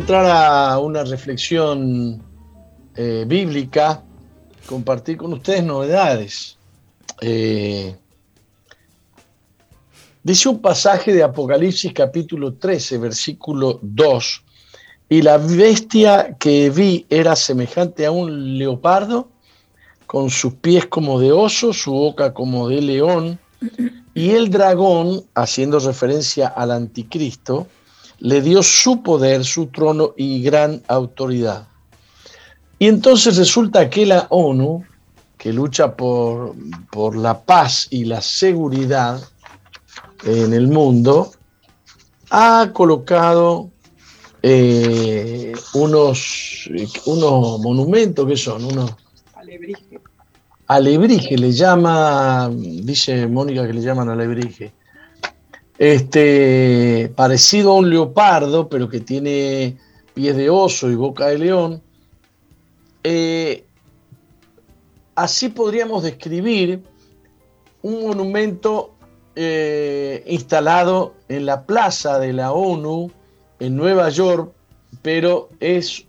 Entrar a una reflexión eh, bíblica, compartir con ustedes novedades. Eh, dice un pasaje de Apocalipsis capítulo 13, versículo 2, y la bestia que vi era semejante a un leopardo, con sus pies como de oso, su boca como de león, y el dragón, haciendo referencia al anticristo, le dio su poder, su trono y gran autoridad. Y entonces resulta que la ONU, que lucha por, por la paz y la seguridad en el mundo, ha colocado eh, unos, unos monumentos que son unos Alebrije. alebrije, le llama, dice Mónica que le llaman alebrije este, parecido a un leopardo, pero que tiene pies de oso y boca de león. Eh, así podríamos describir un monumento eh, instalado en la plaza de la ONU en Nueva York, pero es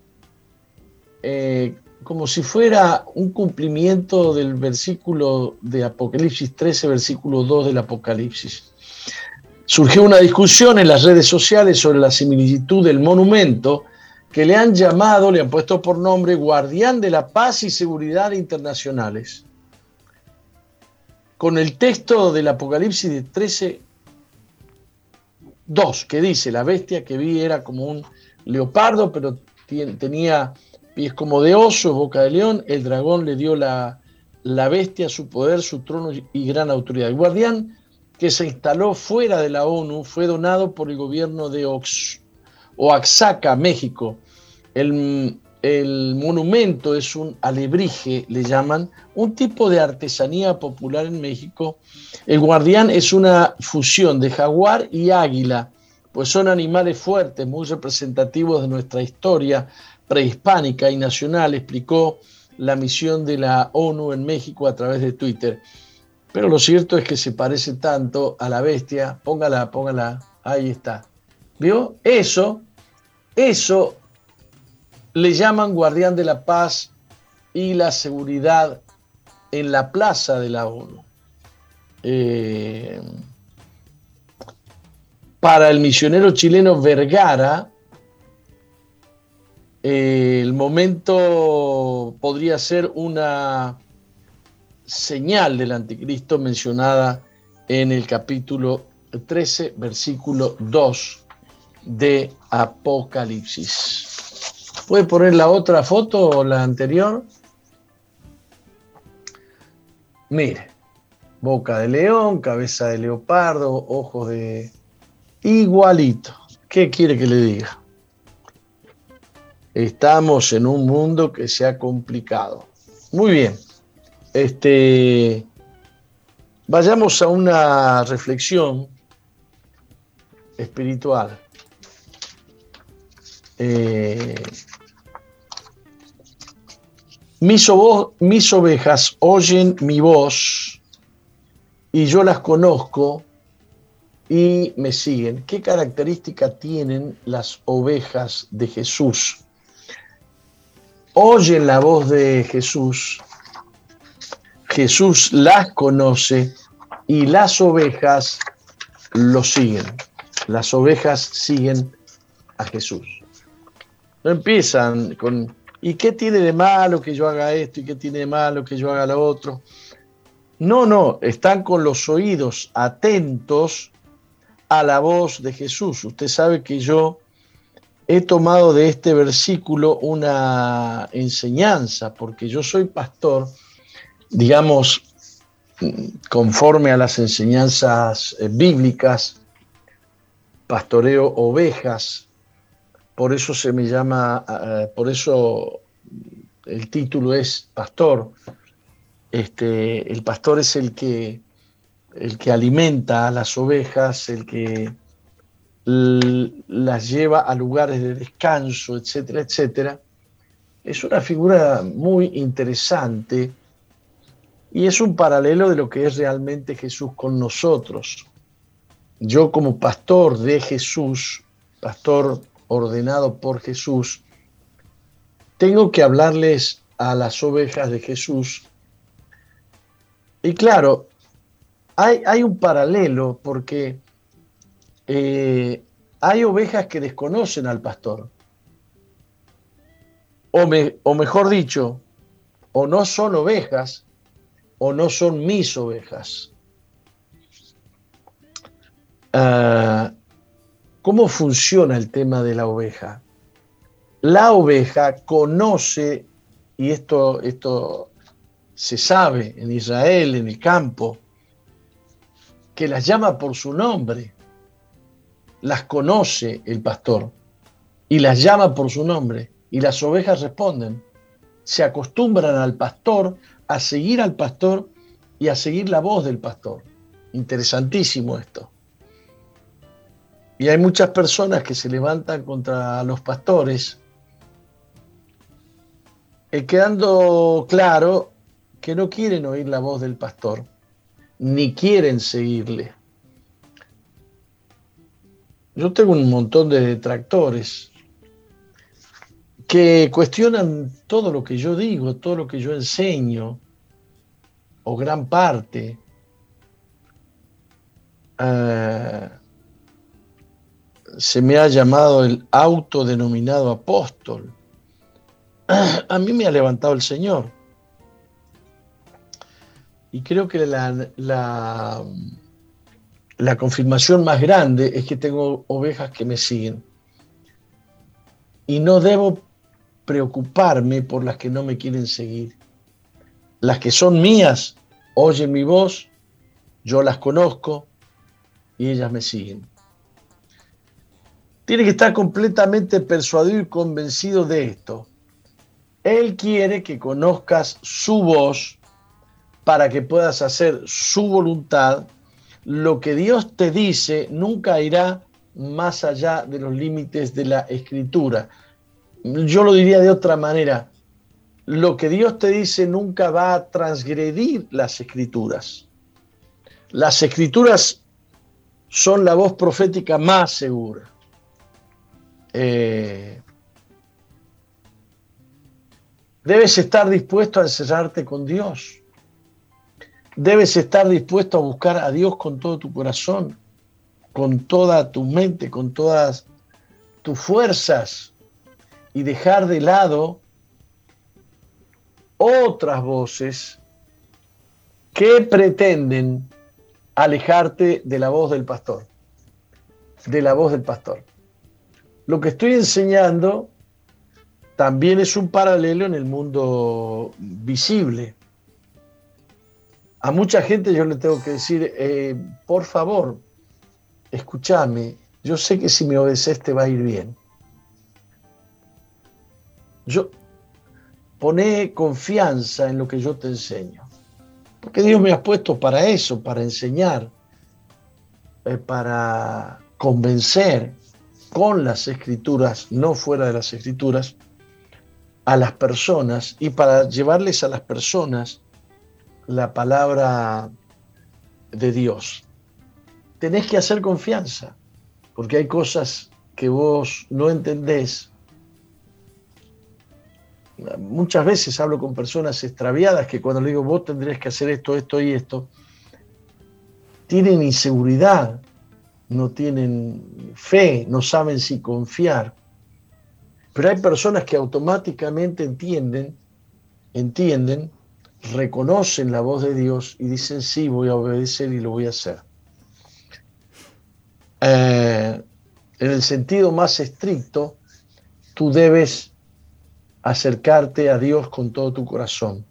eh, como si fuera un cumplimiento del versículo de Apocalipsis 13, versículo 2 del Apocalipsis. Surgió una discusión en las redes sociales sobre la similitud del monumento que le han llamado, le han puesto por nombre Guardián de la Paz y Seguridad Internacionales. Con el texto del Apocalipsis de 13, 2, que dice, la bestia que vi era como un leopardo, pero tenía pies como de oso, boca de león, el dragón le dio la, la bestia su poder, su trono y gran autoridad. El guardián que se instaló fuera de la ONU fue donado por el gobierno de Oaxaca, México. El, el, monumento es un alebrije, le llaman, un tipo de artesanía popular en México. El guardián es una fusión de jaguar y águila, pues son animales fuertes, muy representativos de nuestra historia prehispánica y nacional, explicó la misión de la ONU en México a través de Twitter. Pero lo cierto es que se parece tanto a la bestia. Póngala, póngala. Ahí está. ¿Vio? Eso, eso le llaman guardián de la paz y la seguridad en la plaza de la ONU. Eh, para el misionero chileno Vergara, eh, el momento podría ser una señal del anticristo mencionada en el capítulo 13, versículo 2 de Apocalipsis. ¿Puede poner la otra foto o la anterior? Mire, boca de león, cabeza de leopardo, ojos de... Igualito. ¿Qué quiere que le diga? Estamos en un mundo que se ha complicado. Muy bien. Este, vayamos a una reflexión espiritual. Eh, mis, mis ovejas oyen mi voz y yo las conozco y me siguen. ¿Qué característica tienen las ovejas de Jesús? Oyen la voz de Jesús Jesús las conoce y las ovejas lo siguen. Las ovejas siguen a Jesús. No empiezan con, ¿y qué tiene de malo que yo haga esto? ¿Y qué tiene de malo que yo haga lo otro? No, no, están con los oídos atentos a la voz de Jesús. Usted sabe que yo he tomado de este versículo una enseñanza, porque yo soy pastor, digamos, conforme a las enseñanzas eh, bíblicas, pastoreo ovejas, por eso se me llama, eh, por eso el título es pastor. Este, el pastor es el que, el que alimenta a las ovejas, el que las lleva a lugares de descanso, etcétera, etcétera. Es una figura muy interesante y es un paralelo de lo que es realmente Jesús con nosotros. Yo como pastor de Jesús, pastor ordenado por Jesús, tengo que hablarles a las ovejas de Jesús. Y claro, hay, hay un paralelo porque eh, hay ovejas que desconocen al pastor. O, o mejor dicho, o no son ovejas o no son mis ovejas. Ah, ¿Cómo funciona el tema de la oveja? La oveja conoce, y esto, esto se sabe en Israel, en el campo, que las llama por su nombre. Las conoce el pastor y las llama por su nombre. Y las ovejas responden. Se acostumbran al pastor a seguir al pastor y a seguir la voz del pastor. Interesantísimo esto. Y hay muchas personas que se levantan contra los pastores, eh, quedando claro que no quieren oír la voz del pastor, ni quieren seguirle. Yo tengo un montón de detractores que cuestionan todo lo que yo digo, todo lo que yo enseño, o gran parte. Eh, se me ha llamado el autodenominado apóstol. A mí me ha levantado el Señor. Y creo que la, la, la confirmación más grande es que tengo ovejas que me siguen. Y no debo preocuparme por las que no me quieren seguir. Las que son mías oyen mi voz, yo las conozco y ellas me siguen. Tiene que estar completamente persuadido y convencido de esto. Él quiere que conozcas su voz para que puedas hacer su voluntad. Lo que Dios te dice nunca irá más allá de los límites de la escritura yo lo diría de otra manera, lo que Dios te dice nunca va a transgredir las escrituras. Las escrituras son la voz profética más segura. Eh, debes estar dispuesto a encerrarte con Dios. Debes estar dispuesto a buscar a Dios con todo tu corazón, con toda tu mente, con todas tus fuerzas y dejar de lado otras voces que pretenden alejarte de la voz del pastor, de la voz del pastor. Lo que estoy enseñando también es un paralelo en el mundo visible. A mucha gente yo le tengo que decir, eh, por favor, escúchame, yo sé que si me obedeces te va a ir bien. Yo, pone confianza en lo que yo te enseño. Porque Dios me ha puesto para eso, para enseñar, eh, para convencer con las escrituras, no fuera de las escrituras, a las personas y para llevarles a las personas la palabra de Dios. Tenés que hacer confianza, porque hay cosas que vos no entendés muchas veces hablo con personas extraviadas que cuando le digo vos tendrías que hacer esto, esto y esto, tienen inseguridad, no tienen fe, no saben si confiar. Pero hay personas que automáticamente entienden, entienden, reconocen la voz de Dios y dicen, sí, voy a obedecer y lo voy a hacer. Eh, en el sentido más estricto, tú debes acercarte a Dios con todo tu corazón.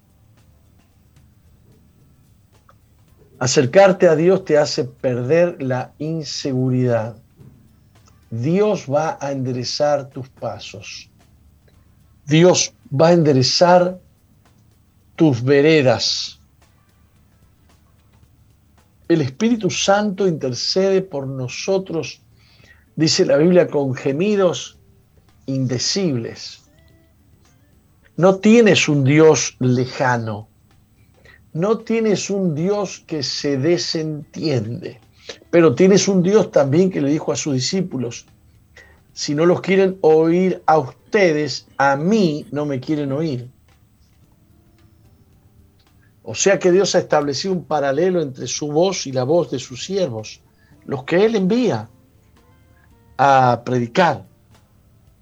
Acercarte a Dios te hace perder la inseguridad. Dios va a enderezar tus pasos. Dios va a enderezar tus veredas. El Espíritu Santo intercede por nosotros, dice la Biblia, con gemidos indecibles. No tienes un Dios lejano, no tienes un Dios que se desentiende. Pero tienes un Dios también que le dijo a sus discípulos, si no los quieren oír a ustedes, a mí no me quieren oír. O sea que Dios ha establecido un paralelo entre su voz y la voz de sus siervos, los que Él envía a predicar.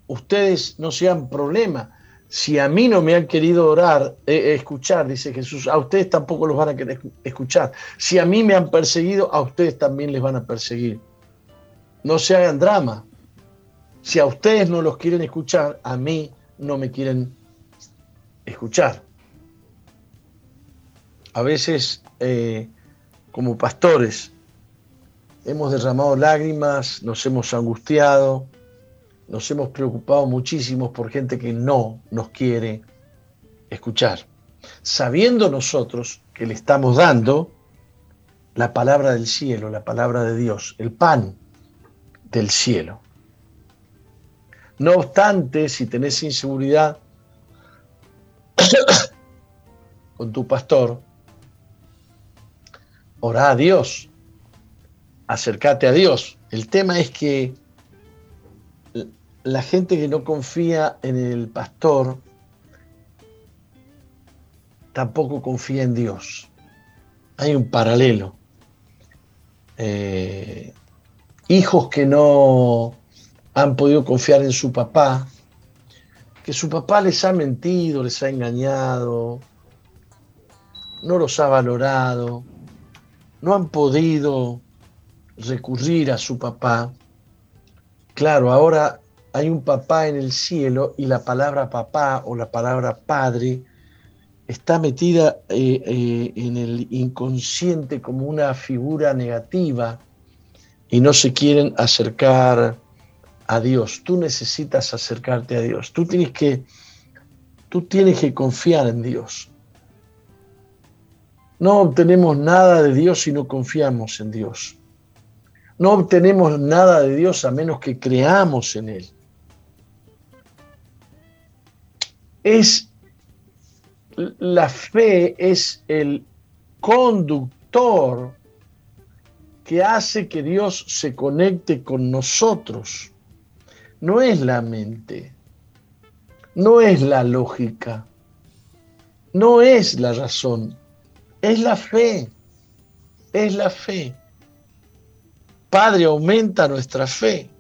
Ustedes no sean problema si a mí no me han querido orar, eh, escuchar, dice Jesús, a ustedes tampoco los van a querer escuchar. Si a mí me han perseguido, a ustedes también les van a perseguir. No se hagan drama. Si a ustedes no los quieren escuchar, a mí no me quieren escuchar. A veces, eh, como pastores, hemos derramado lágrimas, nos hemos angustiado, nos hemos preocupado muchísimo por gente que no nos quiere escuchar, sabiendo nosotros que le estamos dando la palabra del cielo, la palabra de Dios, el pan del cielo. No obstante, si tenés inseguridad con tu pastor, ora a Dios, acércate a Dios. El tema es que la gente que no confía en el pastor tampoco confía en Dios. Hay un paralelo. Eh, hijos que no han podido confiar en su papá, que su papá les ha mentido, les ha engañado, no los ha valorado, no han podido recurrir a su papá. Claro, ahora hay un papá en el cielo y la palabra papá o la palabra padre está metida eh, eh, en el inconsciente como una figura negativa y no se quieren acercar a Dios. Tú necesitas acercarte a Dios. Tú tienes que, tú tienes que confiar en Dios. No obtenemos nada de Dios si no confiamos en Dios. No obtenemos nada de Dios a menos que creamos en Él. Es la fe es el conductor que hace que Dios se conecte con nosotros. No es la mente, no es la lógica, no es la razón, es la fe, es la fe. Padre, aumenta nuestra fe.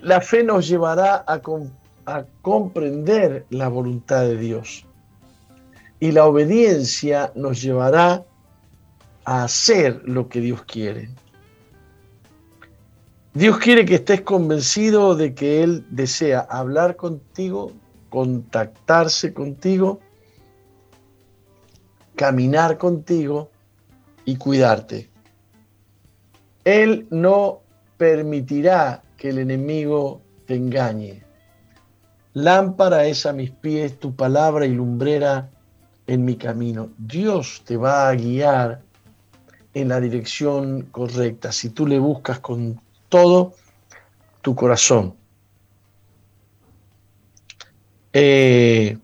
La fe nos llevará a, a comprender la voluntad de Dios. Y la obediencia nos llevará a hacer lo que Dios quiere. Dios quiere que estés convencido de que Él desea hablar contigo, contactarse contigo, caminar contigo y cuidarte. Él no permitirá que el enemigo te engañe. Lámpara es a mis pies tu palabra y lumbrera en mi camino. Dios te va a guiar en la dirección correcta si tú le buscas con todo tu corazón. Eh,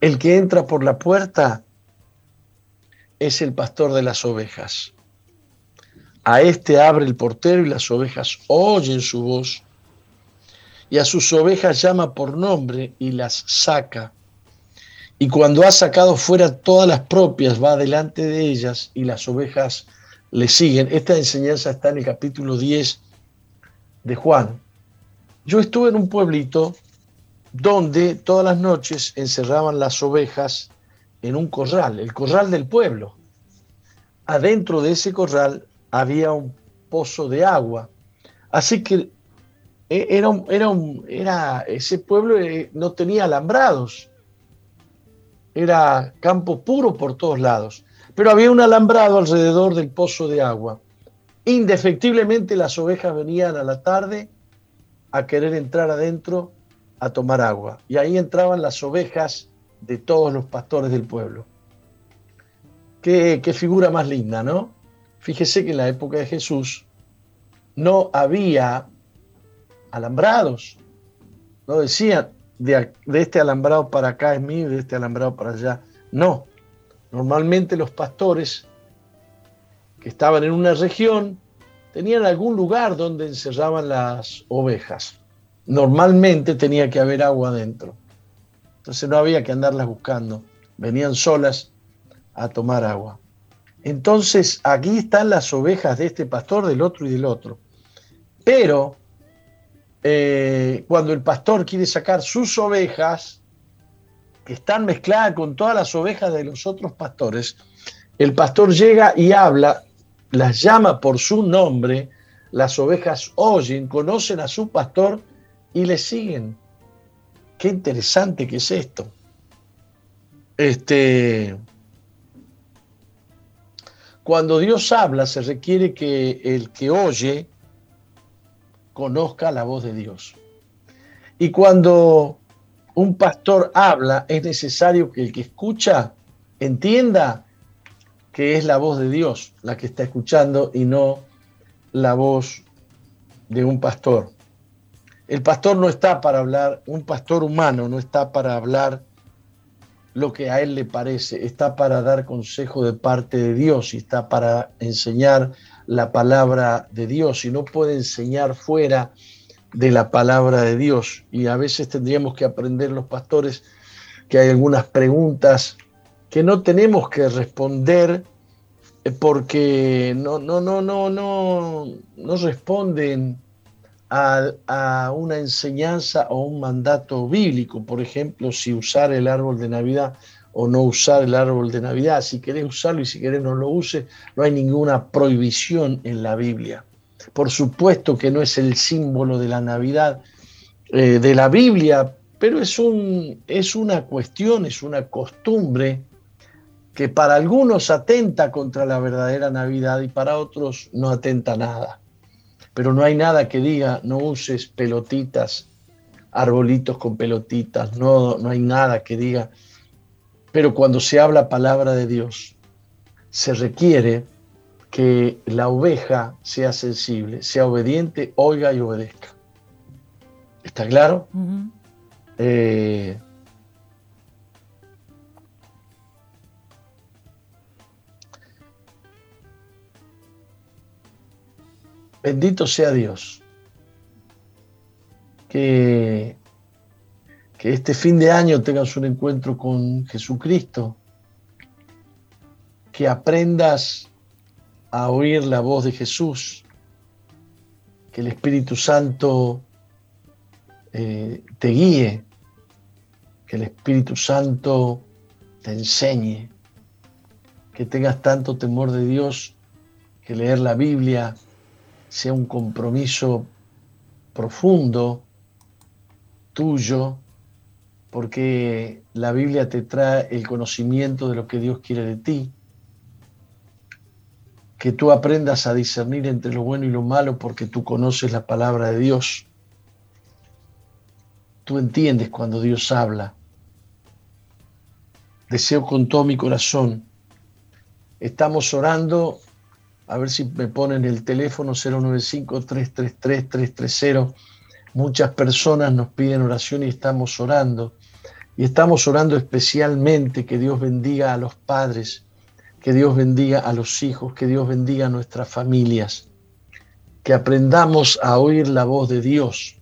el que entra por la puerta es el pastor de las ovejas. A este abre el portero y las ovejas oyen su voz y a sus ovejas llama por nombre y las saca. Y cuando ha sacado fuera todas las propias, va delante de ellas y las ovejas le siguen. Esta enseñanza está en el capítulo 10 de Juan. Yo estuve en un pueblito donde todas las noches encerraban las ovejas en un corral, el corral del pueblo. Adentro de ese corral había un pozo de agua. Así que e, era, era, era ese pueblo eh, no tenía alambrados. Era campo puro por todos lados. Pero había un alambrado alrededor del pozo de agua. Indefectiblemente las ovejas venían a la tarde a querer entrar adentro a tomar agua. Y ahí entraban las ovejas de todos los pastores del pueblo. Qué, qué figura más linda, ¿no? Fíjese que en la época de Jesús no había alambrados. No decían, de, este alambrado para acá es mío de este alambrado para allá. No. Normalmente los pastores que estaban en una región tenían algún lugar donde encerraban las ovejas. Normalmente tenía que haber agua adentro. Entonces no había que andarlas buscando. Venían solas a tomar agua. Entonces aquí están las ovejas de este pastor, del otro y del otro. Pero eh, cuando el pastor quiere sacar sus ovejas, que están mezcladas con todas las ovejas de los otros pastores, el pastor llega y habla, las llama por su nombre, las ovejas oyen, conocen a su pastor y le siguen. Qué interesante que es esto. Este, cuando Dios habla, se requiere que el que oye conozca la voz de Dios. Y cuando un pastor habla, es necesario que el que escucha entienda que es la voz de Dios la que está escuchando y no la voz de un pastor. El pastor no está para hablar, un pastor humano no está para hablar lo que a él le parece, está para dar consejo de parte de Dios y está para enseñar la palabra de Dios y no puede enseñar fuera de la palabra de Dios. Y a veces tendríamos que aprender los pastores que hay algunas preguntas que no tenemos que responder eh, porque no, no, no, no, no, no responden a, a, una enseñanza o un mandato bíblico. Por ejemplo, si usar el árbol de Navidad o no usar el árbol de Navidad. Si querés usarlo y si querés no lo use, no hay ninguna prohibición en la Biblia. Por supuesto que no es el símbolo de la Navidad eh, de la Biblia, pero es, un, es una cuestión, es una costumbre que para algunos atenta contra la verdadera Navidad y para otros no atenta nada. Pero no hay nada que diga no uses pelotitas, arbolitos con pelotitas, no, no hay nada que diga pero cuando se habla palabra de Dios, se requiere que la oveja sea sensible, sea obediente, oiga y obedezca. ¿Está claro? Eh, bendito sea Dios. Que que este fin de año tengas un encuentro con Jesucristo, que aprendas a oír la voz de Jesús, que el Espíritu Santo eh, te guíe, que el Espíritu Santo te enseñe, que tengas tanto temor de Dios que leer la Biblia sea un compromiso profundo tuyo porque la Biblia te trae el conocimiento de lo que Dios quiere de ti, que tú aprendas a discernir entre lo bueno y lo malo porque tú conoces la palabra de Dios. Tú entiendes cuando Dios habla. Deseo con todo mi corazón. Estamos orando, a ver si me ponen el teléfono 095-333-330. Muchas personas nos piden oración y estamos orando. Y estamos orando especialmente que Dios bendiga a los padres, que Dios bendiga a los hijos, que Dios bendiga a nuestras familias, que aprendamos a oír la voz de Dios,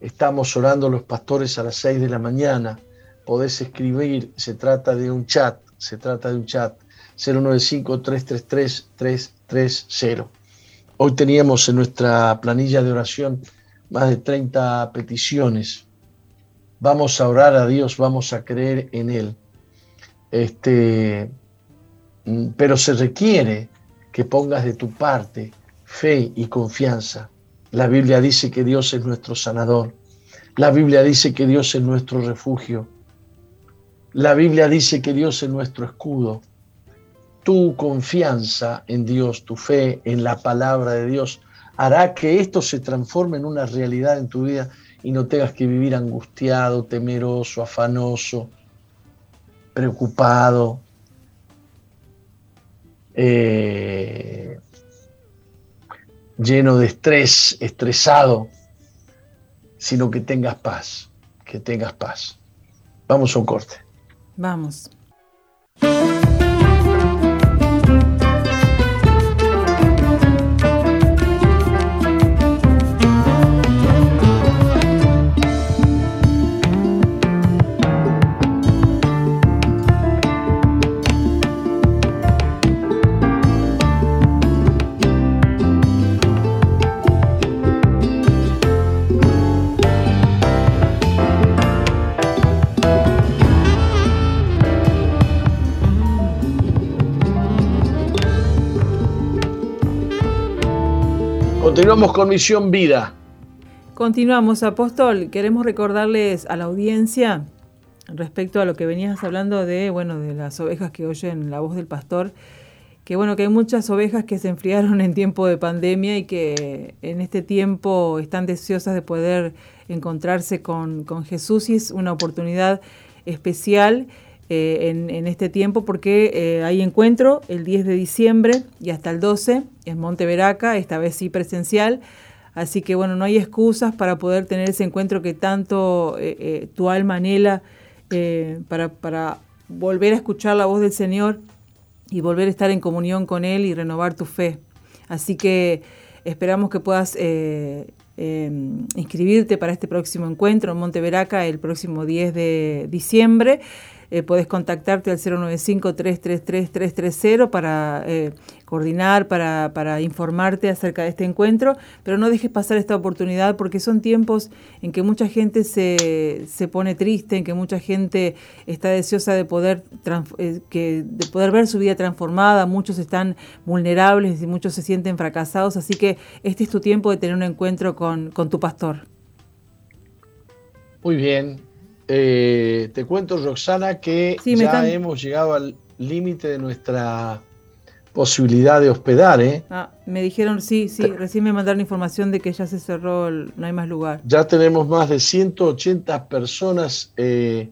Estamos orando los pastores a las 6 de la mañana. Podés escribir, se trata de un chat, se trata de un chat. 095-333-330. Hoy teníamos en nuestra planilla de oración más de 30 peticiones. Vamos a orar a Dios, vamos a creer en Él. Este, mm, pero se requiere que pongas de tu parte fe y confianza. La Biblia dice que Dios es nuestro sanador. La Biblia dice que Dios es nuestro refugio. La Biblia dice que Dios es nuestro escudo. Tu confianza en Dios, tu fe en la palabra de Dios, hará que esto se transforme en una realidad en tu vida y no tengas que vivir angustiado, temeroso, afanoso, preocupado, eh, lleno de estrés, estresado, sino que tengas paz, que tengas paz. Vamos a un corte. Vamos. Continuamos con Misión Vida. Continuamos, apóstol. Queremos recordarles a la audiencia respecto a lo que venías hablando de, bueno, de las ovejas que oyen la voz del pastor, que bueno, que hay muchas ovejas que se enfriaron en tiempo de pandemia y que en este tiempo están deseosas de poder encontrarse con, con Jesús y es una oportunidad especial eh, en, este tiempo porque eh, hay encuentro el 10 de diciembre y hasta el 12 en Monteveraca, esta vez sí presencial. Así que bueno, no hay excusas para poder tener ese encuentro que tanto eh, tu alma anhela para, para volver a escuchar la voz del Señor y volver a estar en comunión con Él y renovar tu fe. Así que esperamos que puedas inscribirte para este próximo encuentro en Monteveraca el próximo 10 de diciembre. Eh, puedes contactarte al 095-333-330 para eh, coordinar, para, para, informarte acerca de este encuentro, pero no dejes pasar esta oportunidad porque son tiempos en que mucha gente se, se pone triste, en que mucha gente está deseosa de poder, eh, que, de poder ver su vida transformada, muchos están vulnerables y muchos se sienten fracasados, así que este es tu tiempo de tener un encuentro con, con tu pastor. Muy bien, eh, te cuento, Roxana, que ya hemos llegado al límite de nuestra posibilidad de hospedar. ¿eh? Ah, me dijeron, sí, sí, recién me mandaron información de que ya se cerró, no hay más lugar. Ya tenemos más de 180 personas eh,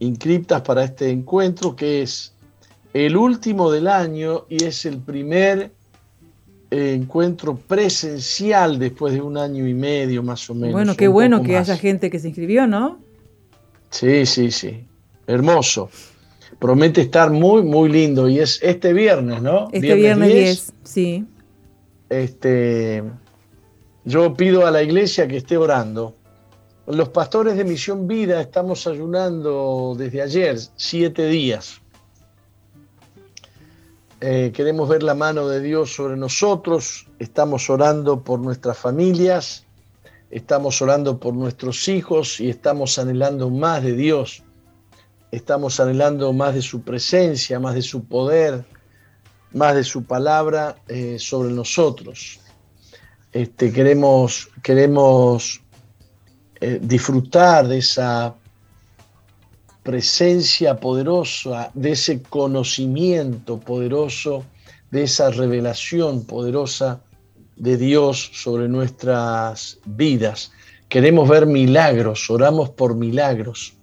inscritas para este encuentro, que es el último del año y es el primer encuentro presencial después de un año y medio más o menos. Bueno, qué bueno que haya gente que se inscribió, ¿no? Sí, sí, sí. Hermoso. Promete estar muy, muy lindo. Y es este viernes, ¿no? Este viernes, 10, sí. Este, yo pido a la iglesia que esté orando. Los pastores de Misión Vida estamos ayunando desde ayer, siete días. Eh, queremos ver la mano de Dios sobre nosotros. Estamos orando por nuestras familias estamos orando por nuestros hijos y estamos anhelando más de Dios, estamos anhelando más de su presencia, más de su poder, más de su palabra eh, sobre nosotros. Este, queremos queremos eh, disfrutar de esa presencia poderosa, de ese conocimiento poderoso, de esa revelación poderosa de Dios sobre nuestras vidas. Queremos ver milagros, oramos por milagros.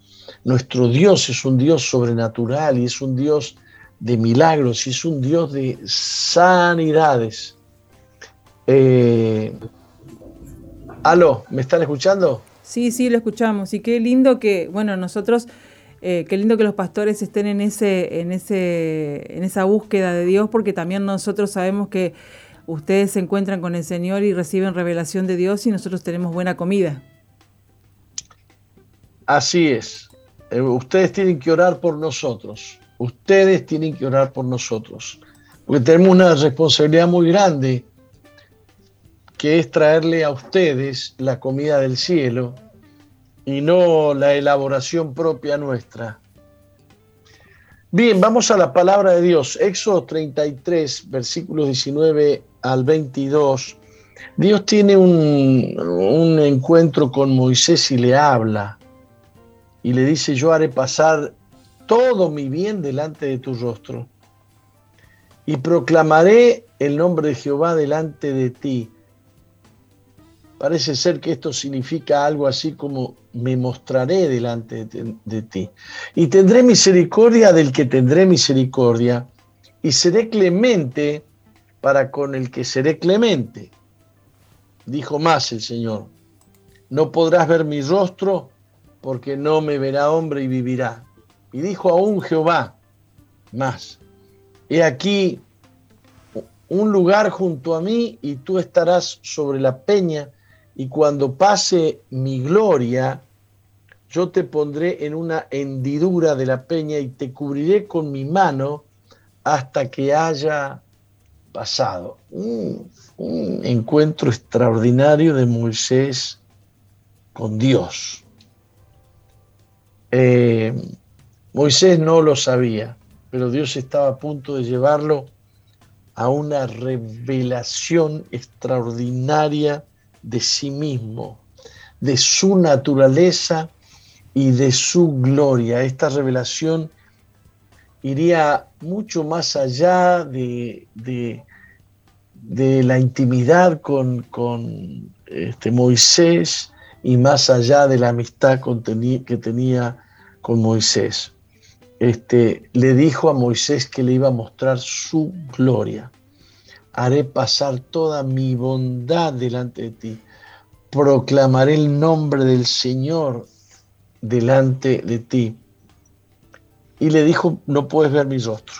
Nuestro Dios es un Dios sobrenatural y es un Dios de milagros y es un Dios de sanidades. Eh, aló, ¿me están escuchando? Sí, sí, lo escuchamos. Y qué lindo que, bueno, nosotros, eh, qué lindo que los pastores estén en, ese, en, ese, en esa búsqueda de Dios, porque también nosotros sabemos que ustedes se encuentran con el Señor y reciben revelación de Dios y nosotros tenemos buena comida. Así es. Eh, ustedes tienen que orar por nosotros. Ustedes tienen que orar por nosotros. Porque tenemos una responsabilidad muy grande, que es traerle a ustedes la comida del cielo y no la elaboración propia nuestra. Bien, vamos a la palabra de Dios. Éxodo 33, versículos 19 al 22. Dios tiene un, un, encuentro con Moisés y le habla. Y le dice, yo haré pasar todo mi bien delante de tu rostro. Y proclamaré el nombre de Jehová delante de ti. Parece ser que esto significa algo así como me mostraré delante de, de, ti. Y tendré misericordia del que tendré misericordia. Y seré clemente para con el que seré clemente. Dijo más el Señor. No podrás ver mi rostro porque no me verá hombre y vivirá. Y dijo aún Jehová más. He aquí un lugar junto a mí y tú estarás sobre la peña y cuando pase mi gloria, yo te pondré en una hendidura de la peña y te cubriré con mi mano hasta que haya pasado. Un, encuentro extraordinario de Moisés con Dios. Eh, Moisés no lo sabía, pero Dios estaba a punto de llevarlo a una revelación extraordinaria de sí mismo, de su naturaleza y de su gloria. Esta revelación iría mucho más allá de, de, la intimidad con, con este, Moisés y más allá de la amistad que tenía con Moisés. Este, le dijo a Moisés que le iba a mostrar su gloria haré pasar toda mi bondad delante de ti. Proclamaré el nombre del Señor delante de ti. Y le dijo, no puedes ver mi rostro,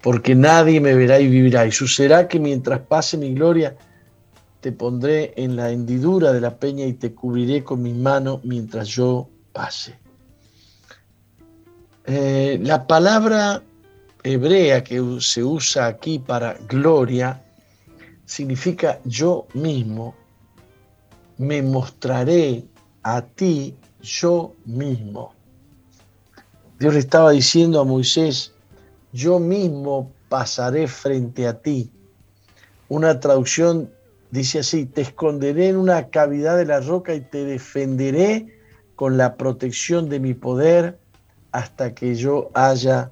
porque nadie me verá y vivirá. Y sucederá que mientras pase mi gloria, te pondré en la hendidura de la peña y te cubriré con mi mano mientras yo pase. Eh, la palabra hebrea que se usa aquí para gloria significa yo mismo me mostraré a ti yo mismo. Dios le estaba diciendo a Moisés, yo mismo pasaré frente a ti. Una traducción dice así, te esconderé en una cavidad de la roca y te defenderé con la protección de mi poder hasta que yo haya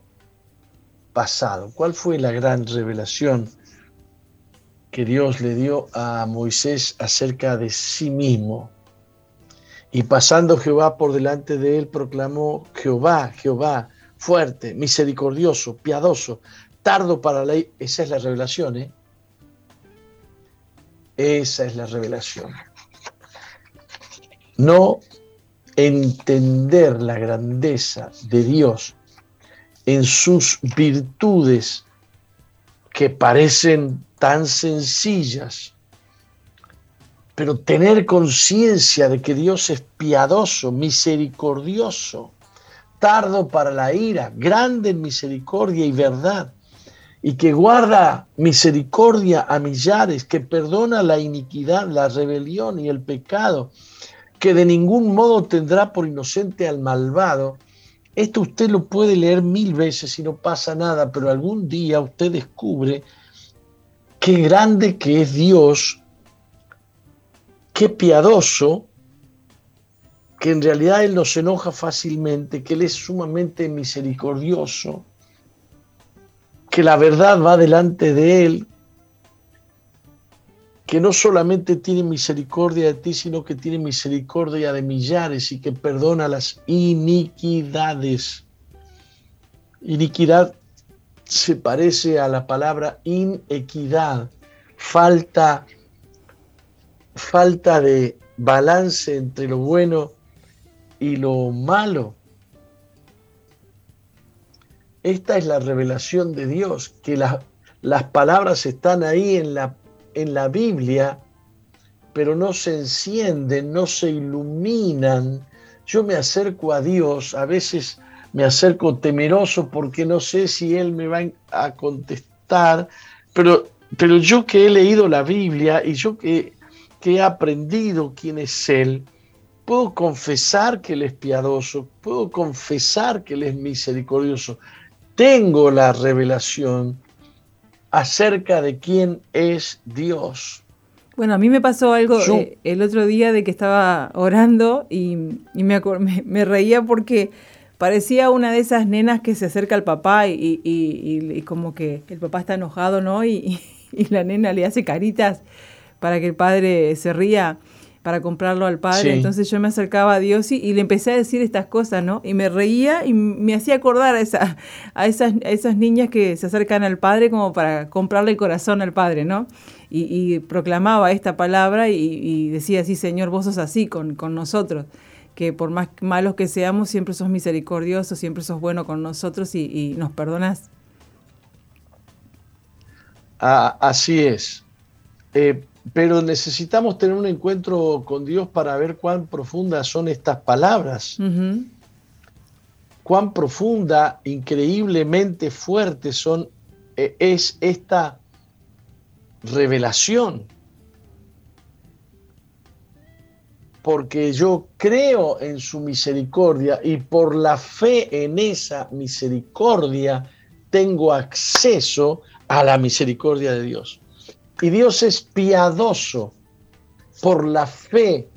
pasado. ¿Cuál fue la gran revelación que Dios le dio a Moisés acerca de sí mismo? Y pasando Jehová por delante de él, proclamó Jehová, Jehová, fuerte, misericordioso, piadoso, tardo para la ley. Esa es la revelación, ¿eh? Esa es la revelación. No entender la grandeza de Dios en sus virtudes que parecen tan sencillas, pero tener conciencia de que Dios es piadoso, misericordioso, tardo para la ira, grande en misericordia y verdad, y que guarda misericordia a millares, que perdona la iniquidad, la rebelión y el pecado, que de ningún modo tendrá por inocente al malvado, esto usted lo puede leer mil veces y no pasa nada, pero algún día usted descubre qué grande que es Dios, qué piadoso, que en realidad Él no se enoja fácilmente, que Él es sumamente misericordioso, que la verdad va delante de Él, que no solamente tiene misericordia de ti, sino que tiene misericordia de millares y que perdona las iniquidades. Iniquidad se parece a la palabra inequidad, falta, falta de balance entre lo bueno y lo malo. Esta es la revelación de Dios, que las palabras están ahí en la en la Biblia, pero no se encienden, no se iluminan, yo me acerco a Dios, a veces me acerco temeroso porque no sé si Él me va a contestar, pero, pero yo que he leído la Biblia y yo que, que he aprendido quién es Él, puedo confesar que Él es piadoso, puedo confesar que Él es misericordioso. Tengo la revelación acerca de quién es Dios. Bueno, a mí me pasó algo eh, el otro día de que estaba orando y, me, me, reía porque parecía una de esas nenas que se acerca al papá y, como que el papá está enojado, ¿no? Y, la nena le hace caritas para que el padre se ría para comprarlo al padre. Entonces yo me acercaba a Dios y, le empecé a decir estas cosas, ¿no? Y me reía y me hacía acordar a, esa, a, esas, esas niñas que se acercan al padre como para comprarle el corazón al padre, ¿no? Y, proclamaba esta palabra y, decía, sí, Señor, vos sos así con, con nosotros que por más malos que seamos, siempre sos misericordioso, siempre sos bueno con nosotros y, nos perdonás. Ah, así es. Eh, pero necesitamos tener un encuentro con Dios para ver cuán profundas son estas palabras. Cuán profunda, increíblemente fuerte son, e, es esta revelación. Porque yo creo en su misericordia y por la fe en esa misericordia tengo acceso a la misericordia de Dios. Y Dios es piadoso por la fe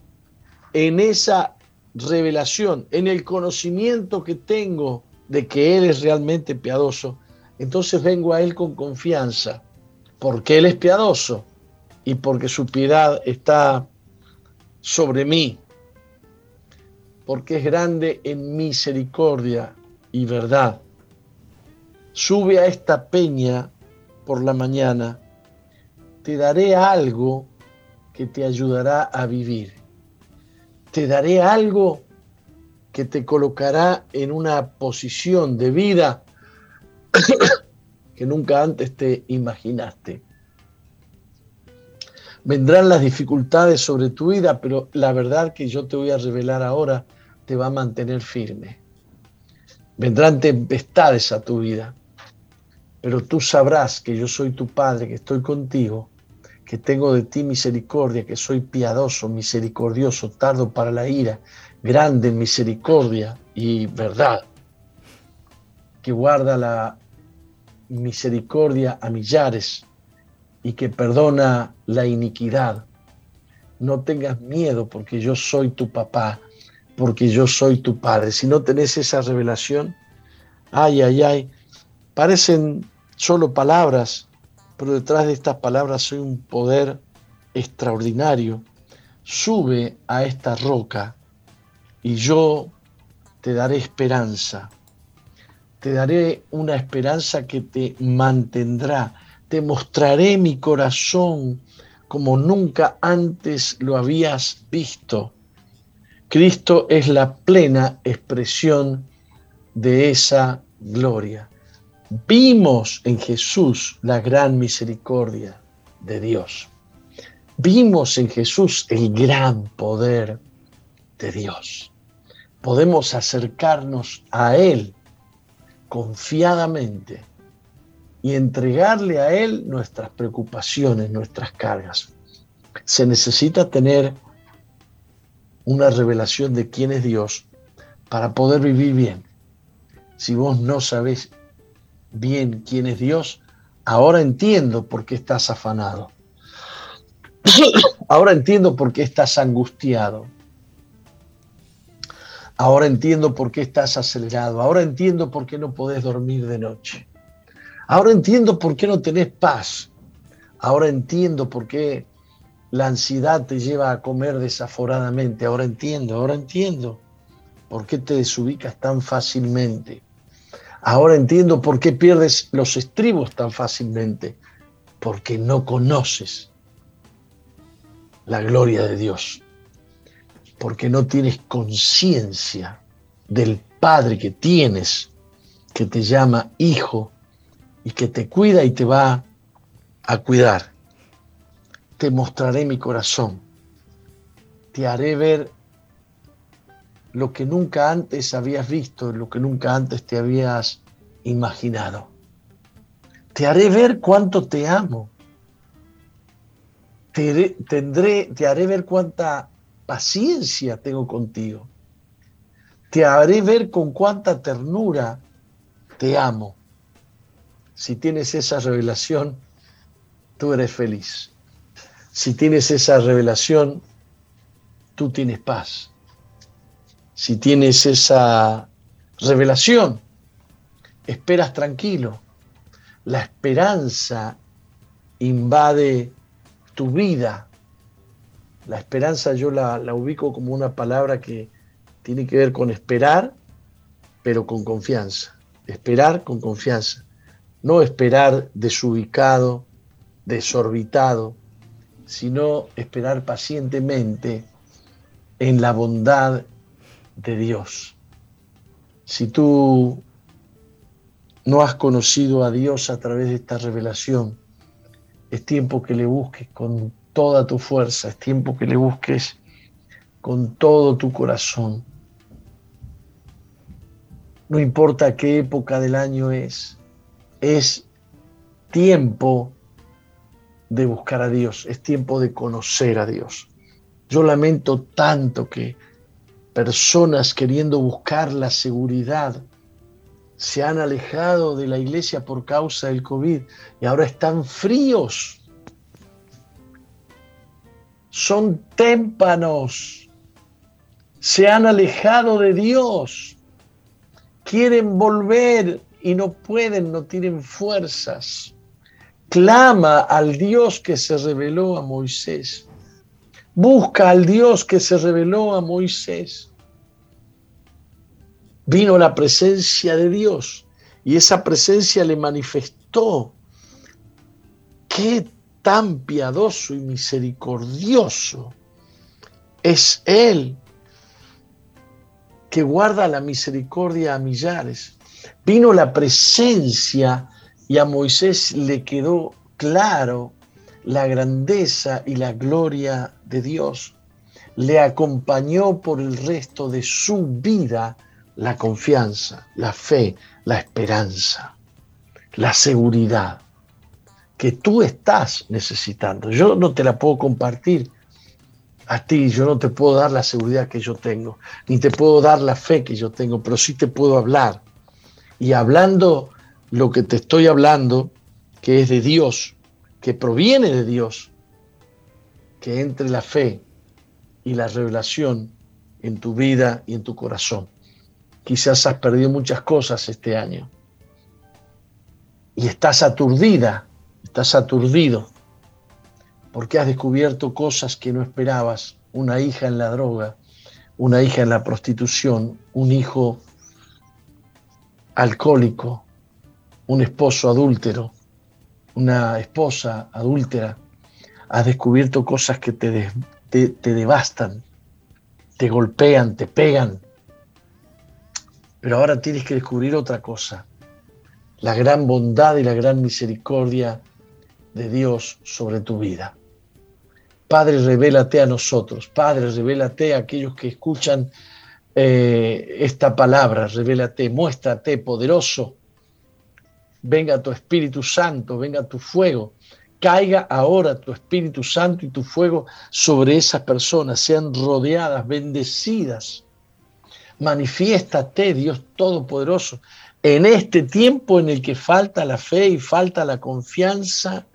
en esa revelación, en el conocimiento que tengo de que Él es realmente piadoso. Entonces vengo a Él con confianza, porque Él es piadoso y porque su piedad está sobre mí, porque es grande en misericordia y verdad. Sube a esta peña por la mañana te daré algo que te ayudará a vivir. Te daré algo que te colocará en una posición de vida que nunca antes te imaginaste. Vendrán las dificultades sobre tu vida, pero la verdad que yo te voy a revelar ahora te va a mantener firme. Vendrán tempestades a tu vida, pero tú sabrás que yo soy tu Padre, que estoy contigo, que tengo de ti misericordia, que soy piadoso, misericordioso, tardo para la ira, grande misericordia y verdad, que guarda la misericordia a millares y que perdona la iniquidad. No tengas miedo porque yo soy tu papá, porque yo soy tu padre. Si no tenés esa revelación, ay, ay, ay, Parecen solo palabras, pero detrás de estas palabras hay un poder extraordinario. Sube a esta roca y yo te daré esperanza. Te daré una esperanza que te mantendrá. Te mostraré mi corazón como nunca antes lo habías visto. Cristo es la plena expresión de esa gloria. Vimos en Jesús la gran misericordia de Dios. Vimos en Jesús el gran poder de Dios. Podemos acercarnos a Él confiadamente y entregarle a Él nuestras preocupaciones, nuestras cargas. Se necesita tener una revelación de quién es Dios para poder vivir bien. Si vos no sabés bien quién es Dios, ahora entiendo por qué estás afanado. Ahora entiendo por qué estás angustiado. Ahora entiendo por qué estás acelerado. Ahora entiendo por qué no podés dormir de noche. Ahora entiendo por qué no tenés paz. Ahora entiendo por qué la ansiedad te lleva a comer desaforadamente. Ahora entiendo, ahora entiendo por qué te desubicas tan fácilmente. Ahora entiendo por qué pierdes los estribos tan fácilmente, porque no conoces la gloria de Dios, porque no tienes conciencia del Padre que tienes, que te llama hijo y que te cuida y te va a cuidar. Te mostraré mi corazón, te haré ver lo que nunca antes habías visto, lo que nunca antes te habías imaginado. Te haré ver cuánto te amo. Te, tendré, te haré ver cuánta paciencia tengo contigo. Te haré ver con cuánta ternura te amo. Si tienes esa revelación, tú eres feliz. Si tienes esa revelación, tú tienes paz. Si tienes esa revelación, esperas tranquilo. La esperanza invade tu vida. La esperanza yo la, ubico como una palabra que tiene que ver con esperar, pero con confianza. Esperar con confianza. No esperar desubicado, desorbitado, sino esperar pacientemente en la bondad de Dios. Si tú no has conocido a Dios a través de esta revelación, es tiempo que le busques con toda tu fuerza, es tiempo que le busques con todo tu corazón. No importa qué época del año es, es tiempo de buscar a Dios, es tiempo de conocer a Dios. Yo lamento tanto que personas queriendo buscar la seguridad se han alejado de la iglesia por causa del COVID y ahora están fríos. Son témpanos. Se han alejado de Dios. Quieren volver y no pueden, no tienen fuerzas. Clama al Dios que se reveló a Moisés. Busca al Dios que se reveló a Moisés. Vino la presencia de Dios y esa presencia le manifestó qué tan piadoso y misericordioso es Él que guarda la misericordia a millares. Vino la presencia y a Moisés le quedó claro la grandeza y la gloria de Dios. Le acompañó por el resto de su vida la confianza, la fe, la esperanza, la seguridad que tú estás necesitando. Yo no te la puedo compartir a ti, yo no te puedo dar la seguridad que yo tengo, ni te puedo dar la fe que yo tengo, pero sí te puedo hablar. Y hablando lo que te estoy hablando, que es de Dios, que proviene de Dios, que entre la fe y la revelación en tu vida y en tu corazón. Quizás has perdido muchas cosas este año. Y estás aturdida, estás aturdido porque has descubierto cosas que no esperabas, una hija en la droga, una hija en la prostitución, un hijo alcohólico, un esposo adúltero, una esposa adúltera, has descubierto cosas que te, te, te devastan, te golpean, te pegan. Pero ahora tienes que descubrir otra cosa, la gran bondad y la gran misericordia de Dios sobre tu vida. Padre, revélate a nosotros. Padre, revélate a aquellos que escuchan eh, esta palabra. Revélate, muéstrate poderoso venga tu Espíritu Santo, venga tu fuego, caiga ahora tu Espíritu Santo y tu fuego sobre esas personas, sean rodeadas, bendecidas. Manifiéstate, Dios Todopoderoso, en este tiempo en el que falta la fe y falta la confianza,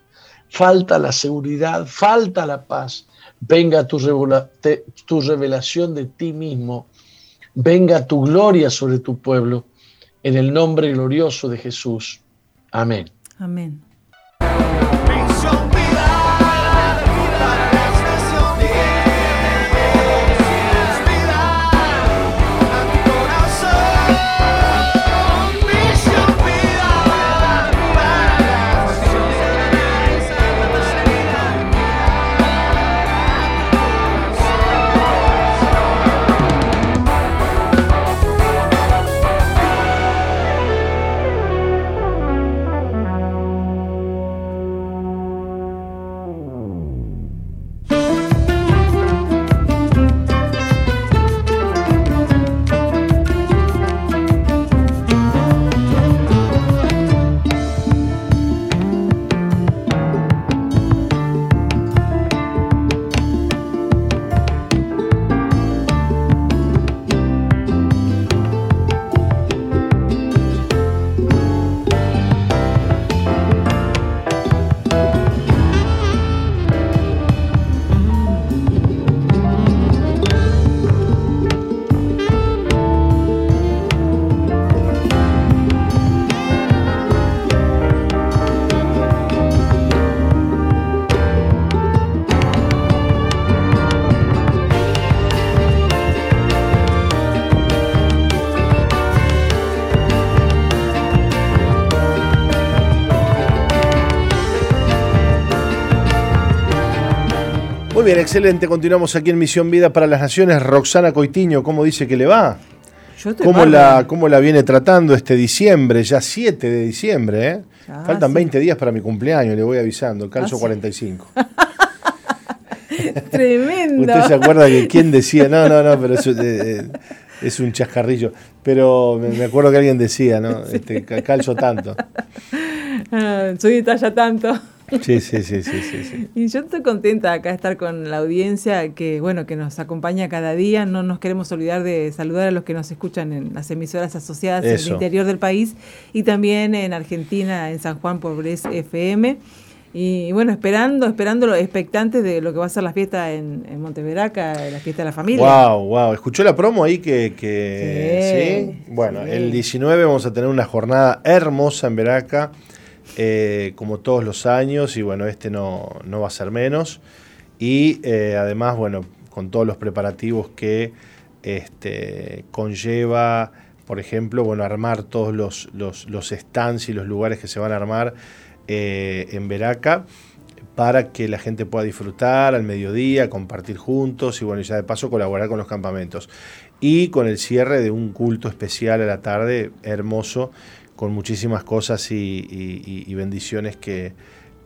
falta la seguridad, falta la paz. Venga tu, revelación de ti mismo, venga tu gloria sobre tu pueblo, en el nombre glorioso de Jesús. Amén. Amén. Bien, excelente. Continuamos aquí en Misión Vida para las Naciones. Roxana Coitiño, ¿cómo dice que le va? ¿Cómo la, ¿Cómo la viene tratando este diciembre? Ya 7 de diciembre, ¿eh? Faltan 20 días para mi cumpleaños, le voy avisando. Calzo 45. Tremendo. ¿Usted se acuerda que quién decía? No, no, no, pero eso, eh, eh, es un chascarrillo. Pero me acuerdo que alguien decía, ¿no? Este, calzo tanto. Ah, soy de talla tanto. Sí, sí, sí, sí, sí, Y yo estoy contenta acá de estar con la audiencia que, bueno, que nos acompaña cada día. No nos queremos olvidar de saludar a los que nos escuchan en las emisoras asociadas en el interior del país y también en Argentina, en San Juan por FM. Y bueno, esperando, esperando los expectantes de lo que va a ser la fiesta en, en Monteveraca, la fiesta de la familia. Wow, wow. ¿Escuchó la promo ahí que, sí, Bueno, el 19 vamos a tener una jornada hermosa en Veraca, eh, como todos los años, y bueno, este no, va a ser menos. Y eh, además, bueno, con todos los preparativos que este, conlleva, por ejemplo, bueno, armar todos los, los, los stands y los lugares que se van a armar eh, en Veraca para que la gente pueda disfrutar al mediodía, compartir juntos y bueno, ya de paso colaborar con los campamentos. Y con el cierre de un culto especial a la tarde, hermoso, con muchísimas cosas y, bendiciones que,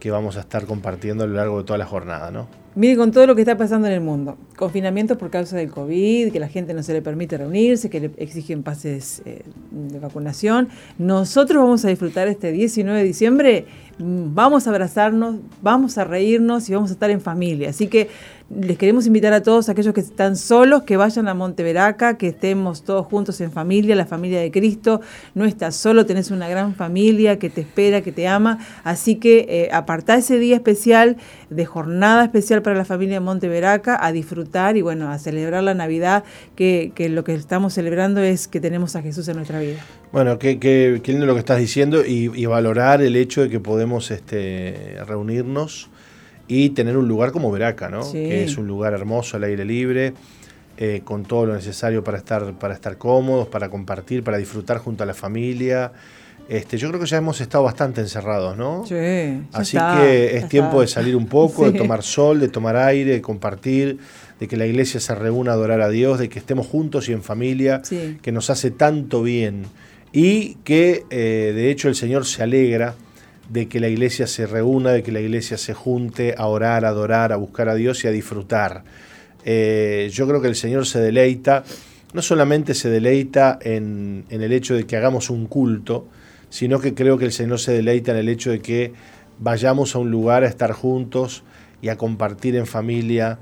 vamos a estar compartiendo a lo largo de toda la jornada, ¿no? Mire, con todo lo que está pasando en el mundo, confinamientos por causa del COVID, que la gente no se le permite reunirse, que le exigen pases eh, de vacunación, nosotros vamos a disfrutar este 19 de diciembre vamos a abrazarnos, vamos a reírnos y vamos a estar en familia. Así que les queremos invitar a todos aquellos que están solos, que vayan a Monteveraca, que estemos todos juntos en familia, la familia de Cristo. No estás solo, tenés una gran familia que te espera, que te ama. Así que eh, ese día especial, de jornada especial para la familia de Monteveraca, a disfrutar y bueno, a celebrar la Navidad, que, lo que estamos celebrando es que tenemos a Jesús en nuestra vida. Bueno, qué, lindo lo que estás diciendo y, valorar el hecho de que podemos este, reunirnos y tener un lugar como Veraca, ¿no? que es un lugar hermoso al aire libre, eh, con todo lo necesario para estar, para estar cómodos, para compartir, para disfrutar junto a la familia. Este, yo creo que ya hemos estado bastante encerrados, ¿no? Sí. Así que es tiempo de salir un poco, de tomar sol, de tomar aire, de compartir, de que la iglesia se reúna a adorar a Dios, de que estemos juntos y en familia, que nos hace tanto bien. Y que eh, de hecho el Señor se alegra de que la iglesia se reúna, de que la iglesia se junte a orar, a adorar, a buscar a Dios y a disfrutar. Eh, yo creo que el Señor se deleita, no solamente se deleita en, el hecho de que hagamos un culto, sino que creo que el Señor se deleita en el hecho de que vayamos a un lugar a estar juntos y a compartir en familia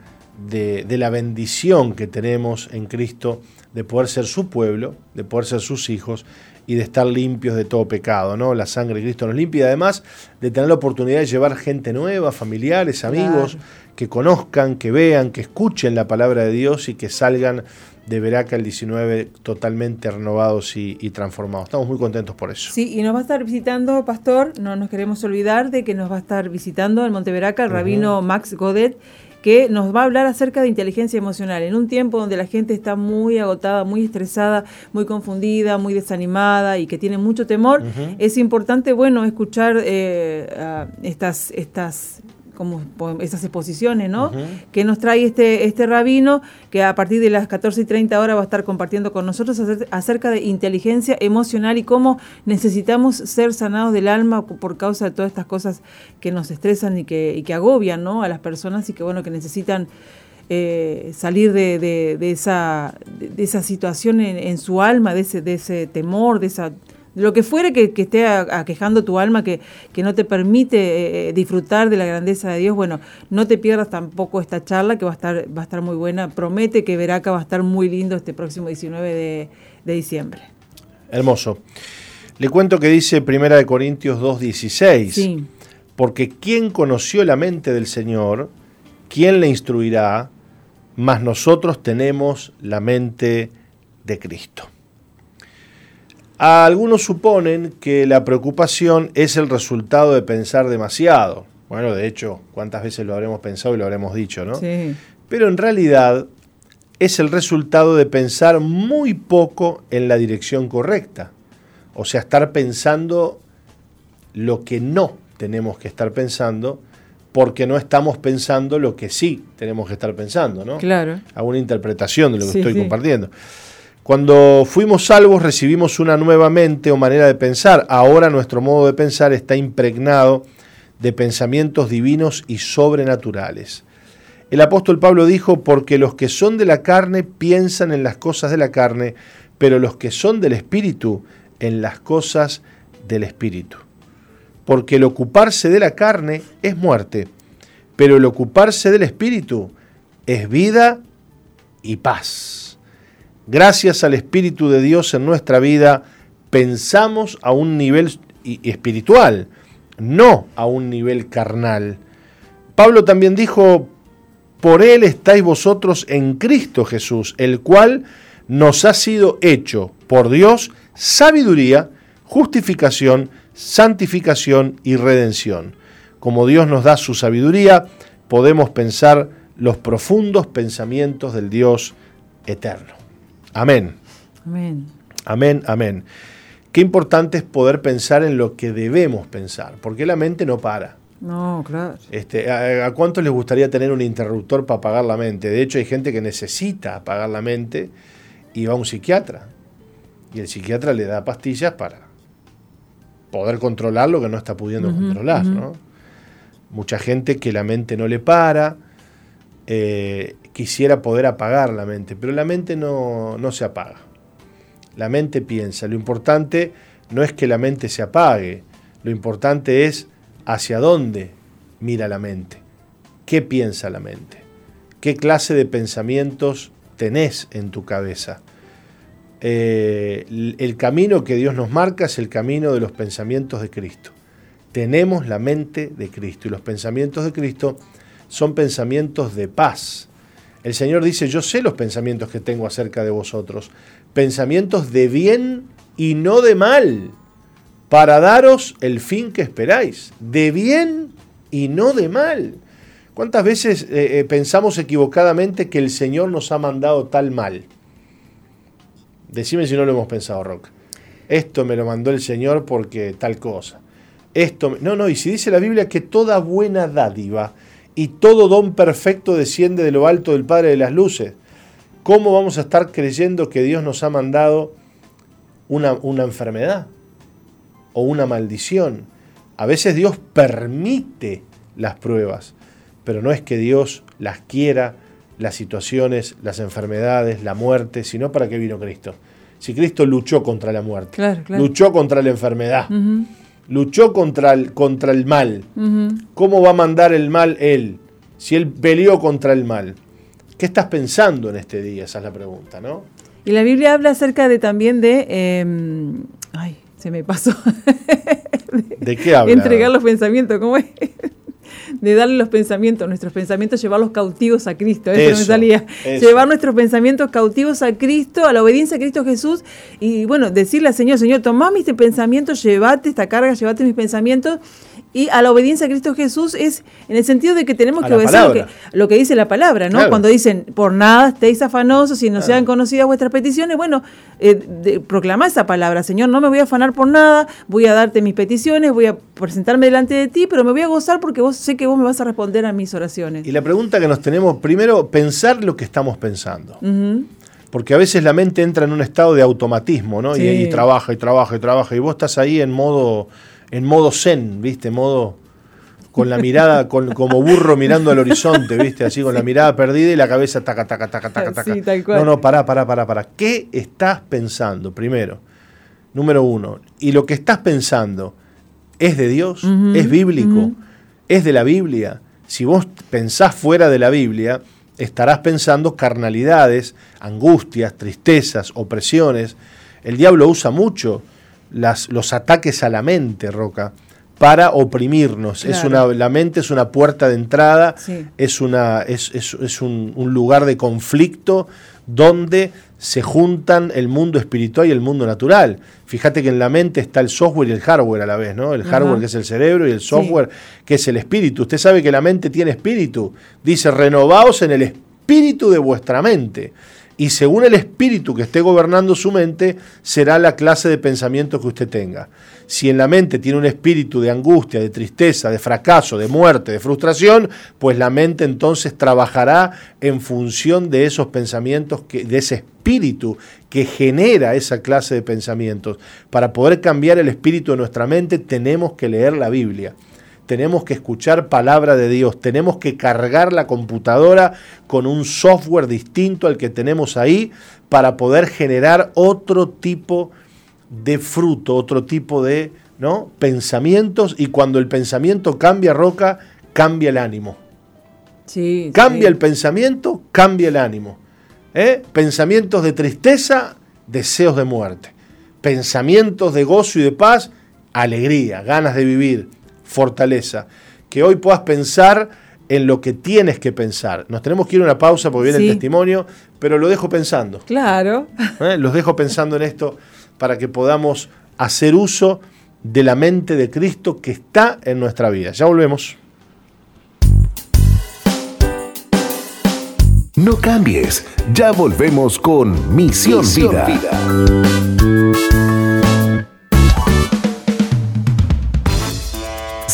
de, de la bendición que tenemos en Cristo de poder ser su pueblo, de poder ser sus hijos y de estar limpios de todo pecado, ¿no? La sangre de Cristo nos limpia y además de tener la oportunidad de llevar gente nueva, familiares, amigos, que conozcan, que vean, que escuchen la palabra de Dios y que salgan de Veraca el 19 totalmente renovados y, transformados. Estamos muy contentos por eso. Sí, y nos va a estar visitando, Pastor, no nos queremos olvidar de que nos va a estar visitando en Monteveraca el rabino Max Godet, que nos va a hablar acerca de inteligencia emocional. En un tiempo donde la gente está muy agotada, muy estresada, muy confundida, muy desanimada y que tiene mucho temor, es importante, bueno, escuchar eh, estas, estas como esas exposiciones, ¿no? Que nos trae este, este rabino, que a partir de las 14 y 30 horas va a estar compartiendo con nosotros acerca de inteligencia emocional y cómo necesitamos ser sanados del alma por causa de todas estas cosas que nos estresan y que, y que agobian, ¿no? A las personas y que, bueno, que necesitan eh, salir de, de, esa, de esa situación en, en, su alma, de ese, de ese temor, de esa lo que fuere que, esté aquejando tu alma, que, que no te permite eh, eh, disfrutar de la grandeza de Dios, bueno, no te pierdas tampoco esta charla que va a estar, va a estar muy buena. Promete que Veraca va a estar muy lindo este próximo 19 de, diciembre. Hermoso. Le cuento que dice Primera de Corintios 2.16. Sí. Porque ¿quién conoció la mente del Señor? ¿Quién le instruirá? Mas nosotros tenemos la mente de Cristo. Algunos suponen que la preocupación es el resultado de pensar demasiado. Bueno, de hecho, ¿cuántas veces lo habremos pensado y lo habremos dicho, no? Sí. Pero en realidad es el resultado de pensar muy poco en la dirección correcta. O sea, estar pensando lo que no tenemos que estar pensando porque no estamos pensando lo que sí tenemos que estar pensando, ¿no? Claro. Hago una interpretación de lo que estoy compartiendo. Cuando fuimos salvos recibimos una nueva mente o manera de pensar. Ahora nuestro modo de pensar está impregnado de pensamientos divinos y sobrenaturales. El apóstol Pablo dijo, porque los que son de la carne piensan en las cosas de la carne, pero los que son del Espíritu en las cosas del Espíritu. Porque el ocuparse de la carne es muerte, pero el ocuparse del Espíritu es vida y paz. Gracias al Espíritu de Dios en nuestra vida, pensamos a un nivel espiritual, no a un nivel carnal. Pablo también dijo, por Él estáis vosotros en Cristo Jesús, el cual nos ha sido hecho por Dios sabiduría, justificación, santificación y redención. Como Dios nos da su sabiduría, podemos pensar los profundos pensamientos del Dios eterno. Amén. Amén. Amén, amén. Qué importante es poder pensar en lo que debemos pensar, porque la mente no para. No, claro. Este, ¿a, cuántos les gustaría tener un interruptor para apagar la mente? De hecho, hay gente que necesita apagar la mente y va a un psiquiatra. Y el psiquiatra le da pastillas para poder controlar lo que no está pudiendo controlar. Mucha gente que la mente no le para, eh, quisiera poder apagar la mente, pero la mente no, no se apaga. La mente piensa. Lo importante no es que la mente se apague, lo importante es hacia dónde mira la mente, qué piensa la mente, qué clase de pensamientos tenés en tu cabeza. Eh, el camino que Dios nos marca es el camino de los pensamientos de Cristo. Tenemos la mente de Cristo y los pensamientos de Cristo son pensamientos de paz. El Señor dice, yo sé los pensamientos que tengo acerca de vosotros, pensamientos de bien y no de mal, para daros el fin que esperáis, de bien y no de mal. ¿Cuántas veces eh, eh, pensamos equivocadamente que el Señor nos ha mandado tal mal? Decime si no lo hemos pensado, Rock. Esto me lo mandó el Señor porque tal cosa. Esto, no, no, y si dice la Biblia que toda buena dádiva y todo don perfecto desciende de lo alto del Padre de las Luces, ¿cómo vamos a estar creyendo que Dios nos ha mandado una, una enfermedad? o una maldición. A veces Dios permite las pruebas, pero no es que Dios las quiera, las situaciones, las enfermedades, la muerte, sino para qué vino Cristo. Si Cristo luchó contra la muerte, luchó contra la enfermedad, luchó contra el, contra el mal, ¿cómo va a mandar el mal Él? Si Él peleó contra el mal. ¿Qué estás pensando en este día? Esa es la pregunta, ¿no? Y la Biblia habla acerca de también de... Em, ay, se me pasó. ¿De qué habla? Entregar los pensamientos, ¿cómo es? De darle los pensamientos, nuestros pensamientos, llevarlos cautivos a Cristo. Eso, me salía. Llevar nuestros pensamientos cautivos a Cristo, a la obediencia a Cristo Jesús. Y bueno, decirle al Señor, Señor, toma mis pensamientos, llévate esta carga, llévate mis pensamientos y a la obediencia a Cristo Jesús es en el sentido de que tenemos que obedecer lo que, dice la palabra, ¿no? Cuando dicen, por nada estéis afanosos y no sean conocidas vuestras peticiones, bueno, eh, proclama esa palabra, Señor, no me voy a afanar por nada, voy a darte mis peticiones, voy a presentarme delante de ti, pero me voy a gozar porque vos sé que vos me vas a responder a mis oraciones. Y la pregunta que nos tenemos, primero, pensar lo que estamos pensando. Porque a veces la mente entra en un estado de automatismo, ¿no? Y, y trabaja y trabaja y trabaja, y vos estás ahí en modo en modo zen, ¿viste? Modo con la mirada, con, como burro mirando al horizonte, ¿viste? Así con la mirada perdida y la cabeza taca, taca, taca, taca, taca. No, no, pará, pará, pará, pará. ¿Qué estás pensando? Primero, número uno. ¿Y lo que estás pensando es de Dios? ¿Es bíblico? ¿Es de la Biblia? Si vos pensás fuera de la Biblia, estarás pensando carnalidades, angustias, tristezas, opresiones. El diablo usa mucho las, los ataques a la mente, Roca, para oprimirnos. Es una, la mente es una puerta de entrada, es, una, es, es, un, lugar de conflicto donde se juntan el mundo espiritual y el mundo natural. Fíjate que en la mente está el software y el hardware a la vez, ¿no? El hardware que es el cerebro y el software que es el espíritu. Usted sabe que la mente tiene espíritu. Dice, renovaos en el espíritu de vuestra mente. Y según el espíritu que esté gobernando su mente, será la clase de pensamiento que usted tenga. Si en la mente tiene un espíritu de angustia, de tristeza, de fracaso, de muerte, de frustración, pues la mente entonces trabajará en función de esos pensamientos, que, de ese espíritu que genera esa clase de pensamientos. Para poder cambiar el espíritu de nuestra mente tenemos que leer la Biblia tenemos que escuchar palabra de Dios, tenemos que cargar la computadora con un software distinto al que tenemos ahí para poder generar otro tipo de fruto, otro tipo de ¿no? pensamientos y cuando el pensamiento cambia roca, cambia el ánimo. Sí, cambia el pensamiento, cambia el ánimo. ¿eh? Pensamientos de tristeza, deseos de muerte. Pensamientos de gozo y de paz, alegría, ganas de vivir, fortaleza. Que hoy puedas pensar en lo que tienes que pensar. Nos tenemos que ir a una pausa porque viene el testimonio, pero lo dejo pensando. Claro. ¿Eh? Los dejo pensando en esto para que podamos hacer uso de la mente de Cristo que está en nuestra vida. Ya volvemos. No cambies, ya volvemos con Misión, Vida.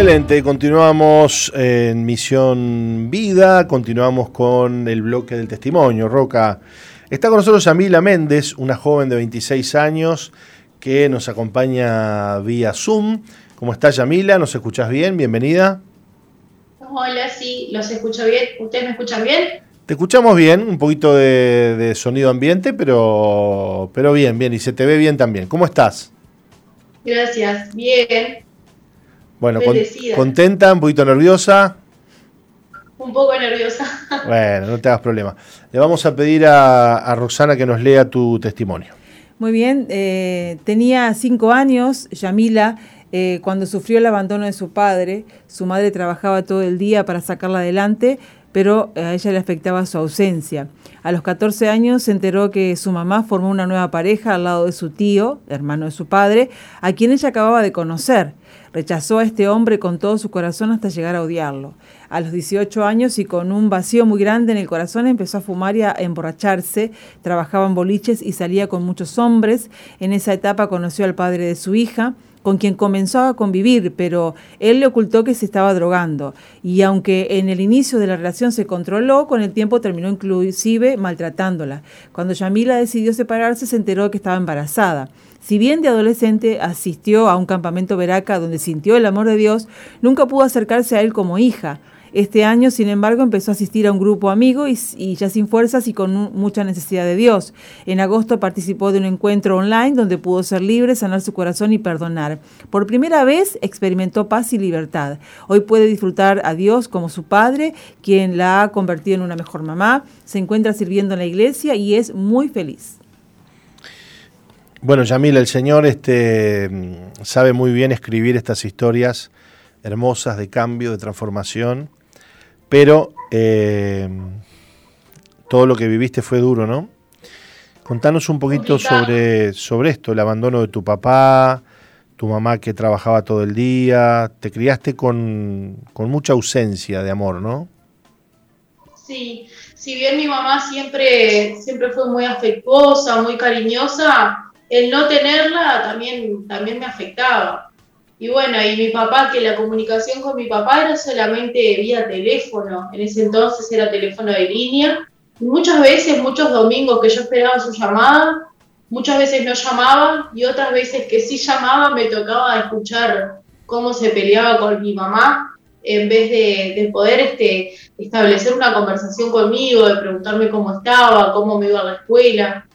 Excelente, continuamos en Misión Vida, continuamos con el bloque del testimonio. Roca, está con nosotros Yamila Méndez, una joven de 26 años que nos acompaña vía Zoom. ¿Cómo estás Yamila? ¿Nos escuchas bien? Bienvenida. Hola, sí, los escucho bien. ¿Ustedes me escuchan bien? Te escuchamos bien, un poquito de, sonido ambiente, pero, pero bien, bien, y se te ve bien también. ¿Cómo estás? Gracias, bien. Bueno, contenta, un poquito nerviosa. Un poco nerviosa. Bueno, no te hagas problema. Le vamos a pedir a, Roxana que nos lea tu testimonio. Muy bien, eh, tenía cinco años, Yamila, eh, cuando sufrió el abandono de su padre. Su madre trabajaba todo el día para sacarla adelante, pero a ella le afectaba su ausencia. A los 14 años se enteró que su mamá formó una nueva pareja al lado de su tío, hermano de su padre, a quien ella acababa de conocer. Rechazó a este hombre con todo su corazón hasta llegar a odiarlo. A los 18 años y con un vacío muy grande en el corazón empezó a fumar y a emborracharse, trabajaba en boliches y salía con muchos hombres. En esa etapa conoció al padre de su hija, con quien comenzó a convivir, pero él le ocultó que se estaba drogando. Y aunque en el inicio de la relación se controló, con el tiempo terminó inclusive maltratándola. Cuando Yamila decidió separarse, se enteró que estaba embarazada. Si bien de adolescente asistió a un campamento veraca donde sintió el amor de Dios, nunca pudo acercarse a él como hija. Este año, sin embargo, empezó a asistir a un grupo amigo y, ya sin fuerzas y con mucha necesidad de Dios. En agosto participó de un encuentro online donde pudo ser libre, sanar su corazón y perdonar. Por primera vez experimentó paz y libertad. Hoy puede disfrutar a Dios como su Padre, quien la ha convertido en una mejor mamá. Se encuentra sirviendo en la iglesia y es muy feliz. Bueno, Yamila, el Señor este, sabe muy bien escribir estas historias hermosas de cambio, de transformación, pero eh, todo lo que viviste fue duro, ¿no? Contanos un poquito sobre, sobre esto, el abandono de tu papá, tu mamá que trabajaba todo el día, te criaste con, con mucha ausencia de amor, ¿no? Sí, si bien mi mamá siempre, siempre fue muy afectuosa, muy cariñosa, el no tenerla también, también me afectaba. Y bueno, y mi papá, que la comunicación con mi papá era solamente vía teléfono, en ese entonces era teléfono de línea. muchas veces, muchos domingos que yo esperaba su llamada, muchas veces no llamaba y otras veces que sí llamaba me tocaba escuchar cómo se peleaba con mi mamá en vez de, de poder este, establecer una conversación conmigo, de preguntarme cómo estaba, cómo me iba a la escuela.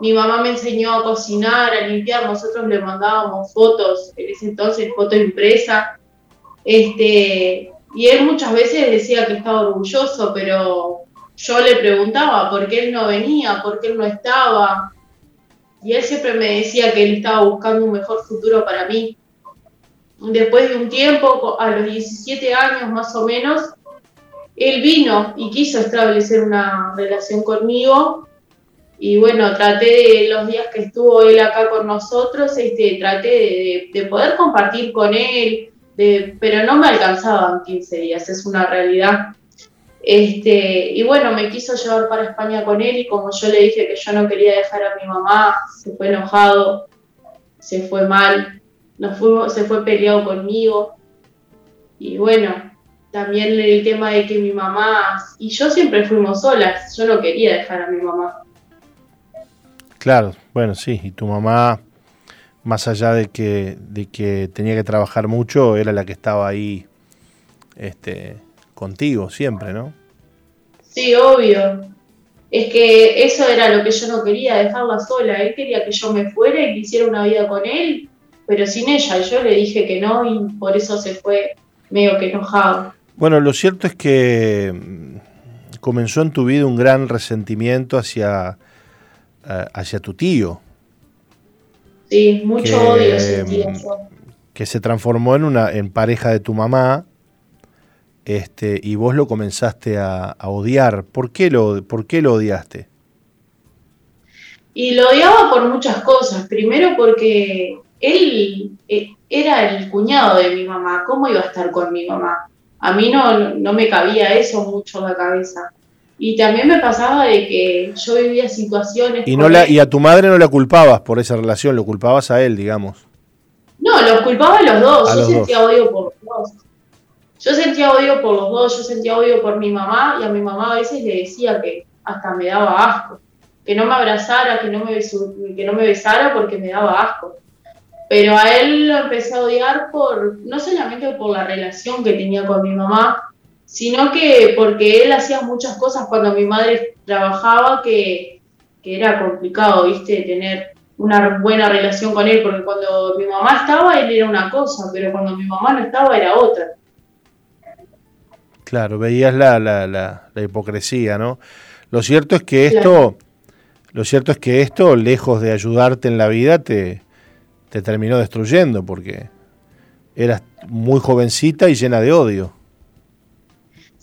Mi mamá me enseñó a cocinar, a limpiar, nosotros le mandábamos fotos, en ese entonces foto impresa. Este, y él muchas veces decía que estaba orgulloso, pero yo le preguntaba por qué él no venía, por qué él no estaba. Y él siempre me decía que él estaba buscando un mejor futuro para mí. Después de un tiempo, a los 17 años más o menos, él vino y quiso establecer una relación conmigo y bueno, traté de los días que estuvo él acá con nosotros, este, traté de, poder compartir con él, de, pero no me alcanzaban 15 días, es una realidad. Este, y bueno, me quiso llevar para España con él y como yo le dije que yo no quería dejar a mi mamá, se fue enojado, se fue mal, nos fuimos, se fue peleado conmigo. Y bueno, también el tema de que mi mamá y yo siempre fuimos solas, yo no quería dejar a mi mamá. Claro, bueno, sí, y tu mamá, más allá de que, de que tenía que trabajar mucho, era la que estaba ahí este, contigo siempre, ¿no? Sí, obvio. Es que eso era lo que yo no quería, dejarla sola. Él quería que yo me fuera y que hiciera una vida con él, pero sin ella. Yo le dije que no y por eso se fue medio que enojado. Bueno, lo cierto es que mm, comenzó en tu vida un gran resentimiento hacia, hacia tu tío. Sí, mucho odio sentía mm, Que se transformó en una en pareja de tu mamá. Este, y vos lo comenzaste a, odiar. ¿Por qué, lo, ¿Por qué lo odiaste? Y lo odiaba por muchas cosas. Primero porque él eh, era el cuñado de mi mamá. ¿Cómo iba a estar con mi mamá? a mí no, no me cabía eso mucho en la cabeza. Y también me pasaba de que yo vivía situaciones... Y, no la, y a tu madre no la culpabas por esa relación, lo culpabas a él, digamos. No, los culpaba a los dos, yo sentía odio por los dos. Yo sentía odio por los dos, yo sentía odio por mi mamá y a mi mamá a veces le decía que hasta me daba asco, que no me abrazara, que no me, que no me besara porque me daba asco. Pero a él lo empecé a odiar por, no solamente por la relación que tenía con mi mamá, sino que porque él hacía muchas cosas cuando mi madre trabajaba que, que era complicado, viste, tener una buena relación con él, porque cuando mi mamá estaba, él era una cosa, pero cuando mi mamá no estaba, era otra. Claro, veías la, la, la, hipocresía, ¿no? Lo cierto es que esto, lo cierto es que esto, lejos de ayudarte en la vida, te, te terminó destruyendo porque eras muy jovencita y llena de odio.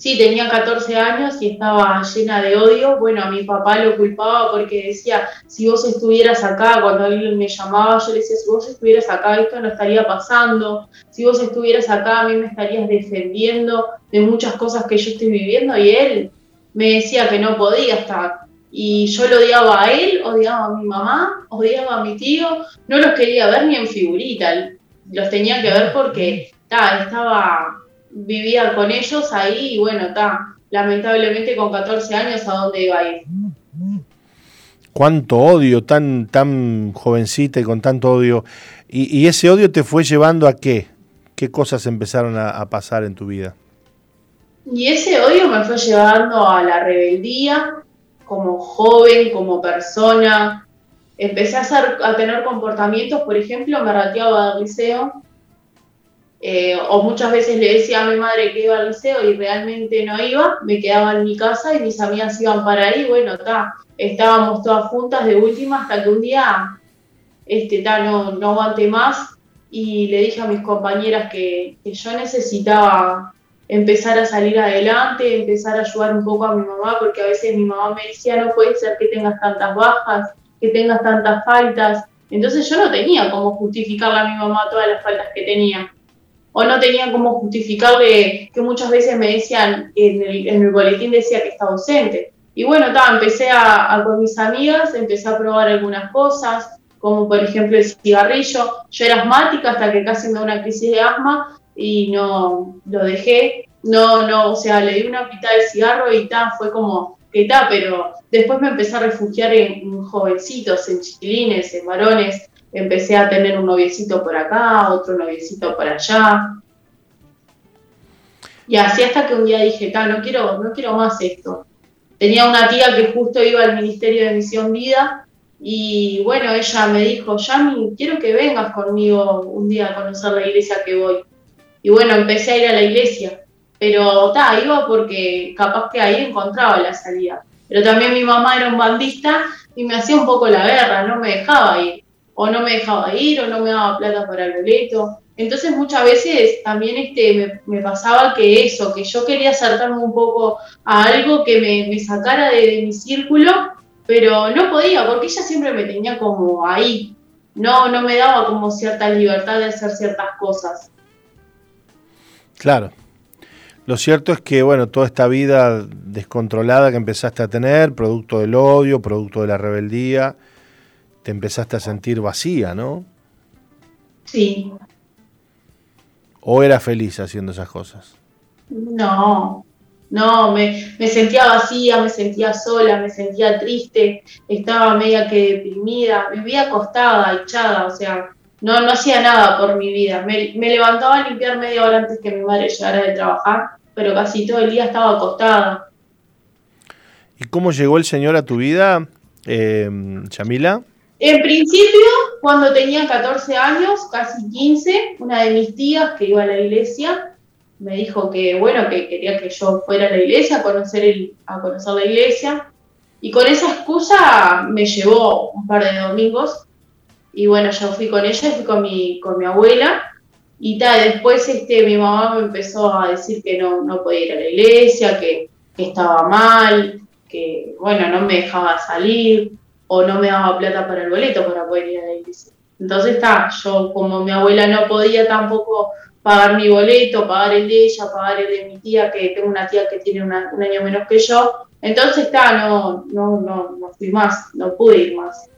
Sí, tenía 14 años y estaba llena de odio. Bueno, a mi papá lo culpaba porque decía, si vos estuvieras acá, cuando él me llamaba, yo le decía, si vos estuvieras acá, esto no estaría pasando. Si vos estuvieras acá, a mí me estarías defendiendo de muchas cosas que yo estoy viviendo. Y él me decía que no podía estar. Y yo lo odiaba a él, odiaba a mi mamá, odiaba a mi tío, no los quería ver ni en figurita, los tenía que ver porque estaba, vivía con ellos ahí y bueno, ta, lamentablemente con 14 años a dónde iba a ir. Cuánto odio, tan, tan jovencita y con tanto odio. ¿Y, ese odio te fue llevando a qué? ¿Qué cosas empezaron a pasar en tu vida? Y ese odio me fue llevando a la rebeldía, como joven, como persona. Empecé a, hacer, a tener comportamientos, por ejemplo, me rateaba al liceo, eh, o muchas veces le decía a mi madre que iba al liceo y realmente no iba, me quedaba en mi casa y mis amigas iban para ahí, bueno, ta, estábamos todas juntas de última hasta que un día este, ta, no, no aguanté más y le dije a mis compañeras que, que yo necesitaba empezar a salir adelante, empezar a ayudar un poco a mi mamá, porque a veces mi mamá me decía, no puede ser que tengas tantas bajas, que tengas tantas faltas. Entonces yo no tenía cómo justificarle a mi mamá todas las faltas que tenía. O no tenía cómo justificarle que muchas veces me decían, en el, en el boletín decía que estaba ausente. Y bueno, empecé a, con mis amigas, empecé a probar algunas cosas, como por ejemplo el cigarrillo. Yo era asmática hasta que casi me dio una crisis de asma y no lo dejé. No, no, o sea, le di una pita de cigarro y tal, fue como que tal, pero después me empecé a refugiar en, jovencitos, en chiquilines, en varones. Empecé a tener un noviecito por acá, otro noviecito por allá. Y así hasta que un día dije, no quiero, no quiero más esto tenía una tía que justo iba al Ministerio de Misión Vida y bueno, ella me dijo, Yami, quiero que vengas conmigo un día a conocer la iglesia que voy. Y bueno, empecé a ir a la iglesia, pero ta, iba porque capaz que ahí encontraba la salida. Pero también mi mamá era un bandista y me hacía un poco la guerra, no me dejaba ir. O no me dejaba ir, o no me daba plata para el boleto. Entonces muchas veces también este, me, pasaba que eso, que yo quería acercarme un poco a algo que me, sacara de, mi círculo, pero no podía, porque ella siempre me tenía como ahí. No, no me daba como cierta libertad de hacer ciertas cosas. Claro. Lo cierto es que, bueno, toda esta vida descontrolada que empezaste a tener, producto del odio, producto de la rebeldía, te empezaste a sentir vacía, ¿no? Sí, ¿O era feliz haciendo esas cosas? No, no, me, sentía vacía, me sentía sola, me sentía triste, estaba media que deprimida, vivía acostada, echada, o sea, no, no hacía nada por mi vida. Me, levantaba a limpiar media hora antes que mi madre llegara de trabajar, pero casi todo el día estaba acostada. ¿Y cómo llegó el Señor a tu vida, eh, Yamila? En principio, cuando tenía 14 años, casi 15, una de mis tías que iba a la iglesia me dijo que, bueno, que quería que yo fuera a la iglesia a conocer, a conocer la iglesia. Y con esa excusa me llevó un par de domingos. Y bueno, yo fui con ella, fui con mi, con mi abuela. Y tal, después este, mi mamá me empezó a decir que no, no podía ir a la iglesia, que, que estaba mal, que bueno, no me dejaba salir o no me daba plata para el boleto para poder ir a la iglesia. Entonces está, yo como mi abuela no podía tampoco pagar mi boleto, pagar el de ella, pagar el de mi tía, que tengo una tía que tiene un año menos que yo, entonces está, no, no, no, no fui más, no pude ir más.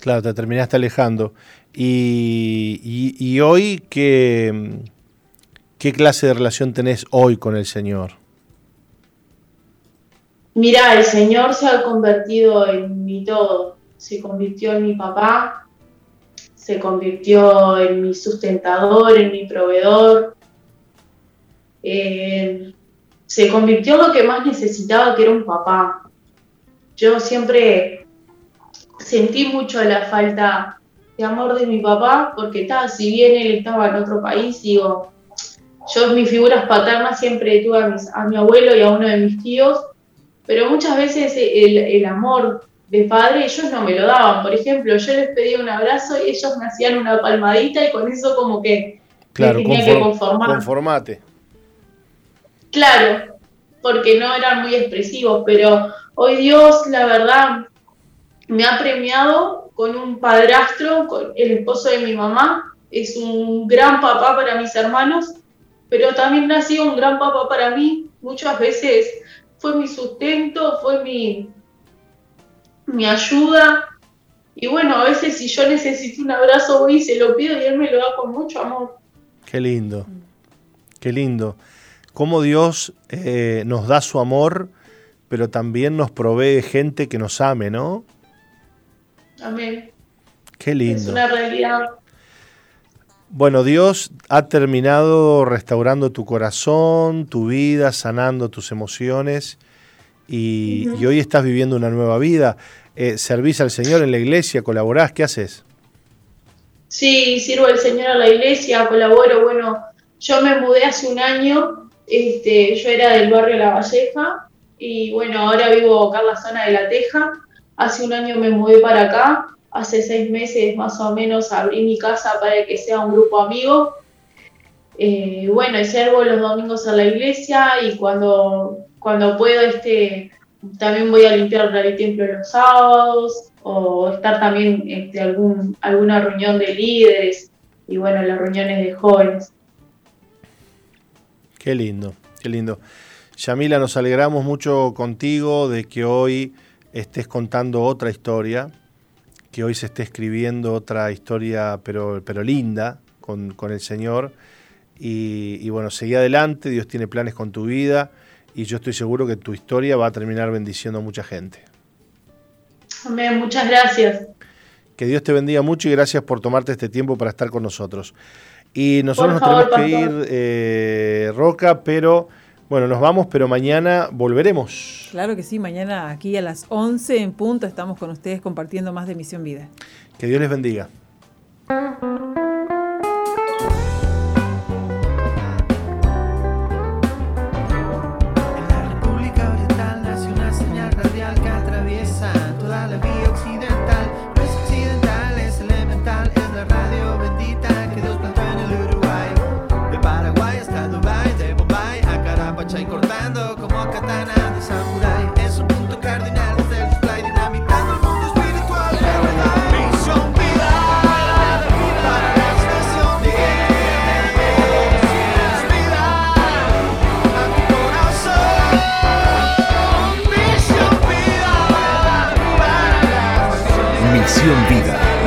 Claro, te terminaste alejando. Y, y, hoy, ¿qué, ¿qué clase de relación tenés hoy con el Señor? Mira, el Señor se ha convertido en mi todo, se convirtió en mi papá, se convirtió en mi sustentador, en mi proveedor, eh, se convirtió en lo que más necesitaba, que era un papá. Yo siempre sentí mucho la falta de amor de mi papá, porque está, si bien él estaba en otro país, digo, yo mis figuras paternas siempre tuve a, a mi abuelo y a uno de mis tíos, pero muchas veces el, amor de padre ellos no me lo daban. Por ejemplo, yo les pedía un abrazo y ellos me hacían una palmadita y con eso como que claro, tenía que conformar. Conformate. Claro, porque no eran muy expresivos, pero hoy Dios, la verdad, me ha premiado con un padrastro, con el esposo de mi mamá, es un gran papá para mis hermanos, pero también ha sido un gran papá para mí. Muchas veces fue mi sustento, fue mi, mi ayuda. Y bueno, a veces si yo necesito un abrazo voy y se lo pido y él me lo da con mucho amor. Qué lindo, qué lindo. Cómo Dios eh, nos da su amor, pero también nos provee gente que nos ame, ¿no? Amén. Qué lindo. Es una realidad. Bueno, Dios ha terminado restaurando tu corazón, tu vida, sanando tus emociones y, hoy estás viviendo una nueva vida. Eh, ¿Servís al Señor en la iglesia? ¿Colaborás? ¿Qué haces? Sí, sirvo al Señor a la iglesia, colaboro. Bueno, yo me mudé hace un año, este, yo era del barrio La Valleja y bueno, ahora vivo acá en la zona de La Teja. Hace un año me mudé para acá hace seis meses más o menos abrí mi casa para que sea un grupo amigo. Eh, bueno, y servo los domingos a la iglesia y cuando, cuando puedo este, también voy a limpiar el templo los sábados o estar también en este, algún, alguna reunión de líderes y bueno, las reuniones de jóvenes. Qué lindo, qué lindo. Yamila, nos alegramos mucho contigo de que hoy estés contando otra historia, que hoy se esté escribiendo otra historia, pero, pero linda, con, el Señor. Y, y, bueno, seguí adelante, Dios tiene planes con tu vida y yo estoy seguro que tu historia va a terminar bendiciendo a mucha gente. Amén, muchas gracias. Que Dios te bendiga mucho y gracias por tomarte este tiempo para estar con nosotros. Y nosotros nos tenemos que ir, eh, Roca, pero bueno, nos vamos, pero mañana volveremos. Claro que sí, mañana aquí a las 11 en punto estamos con ustedes compartiendo más de Misión Vida. Que Dios les bendiga.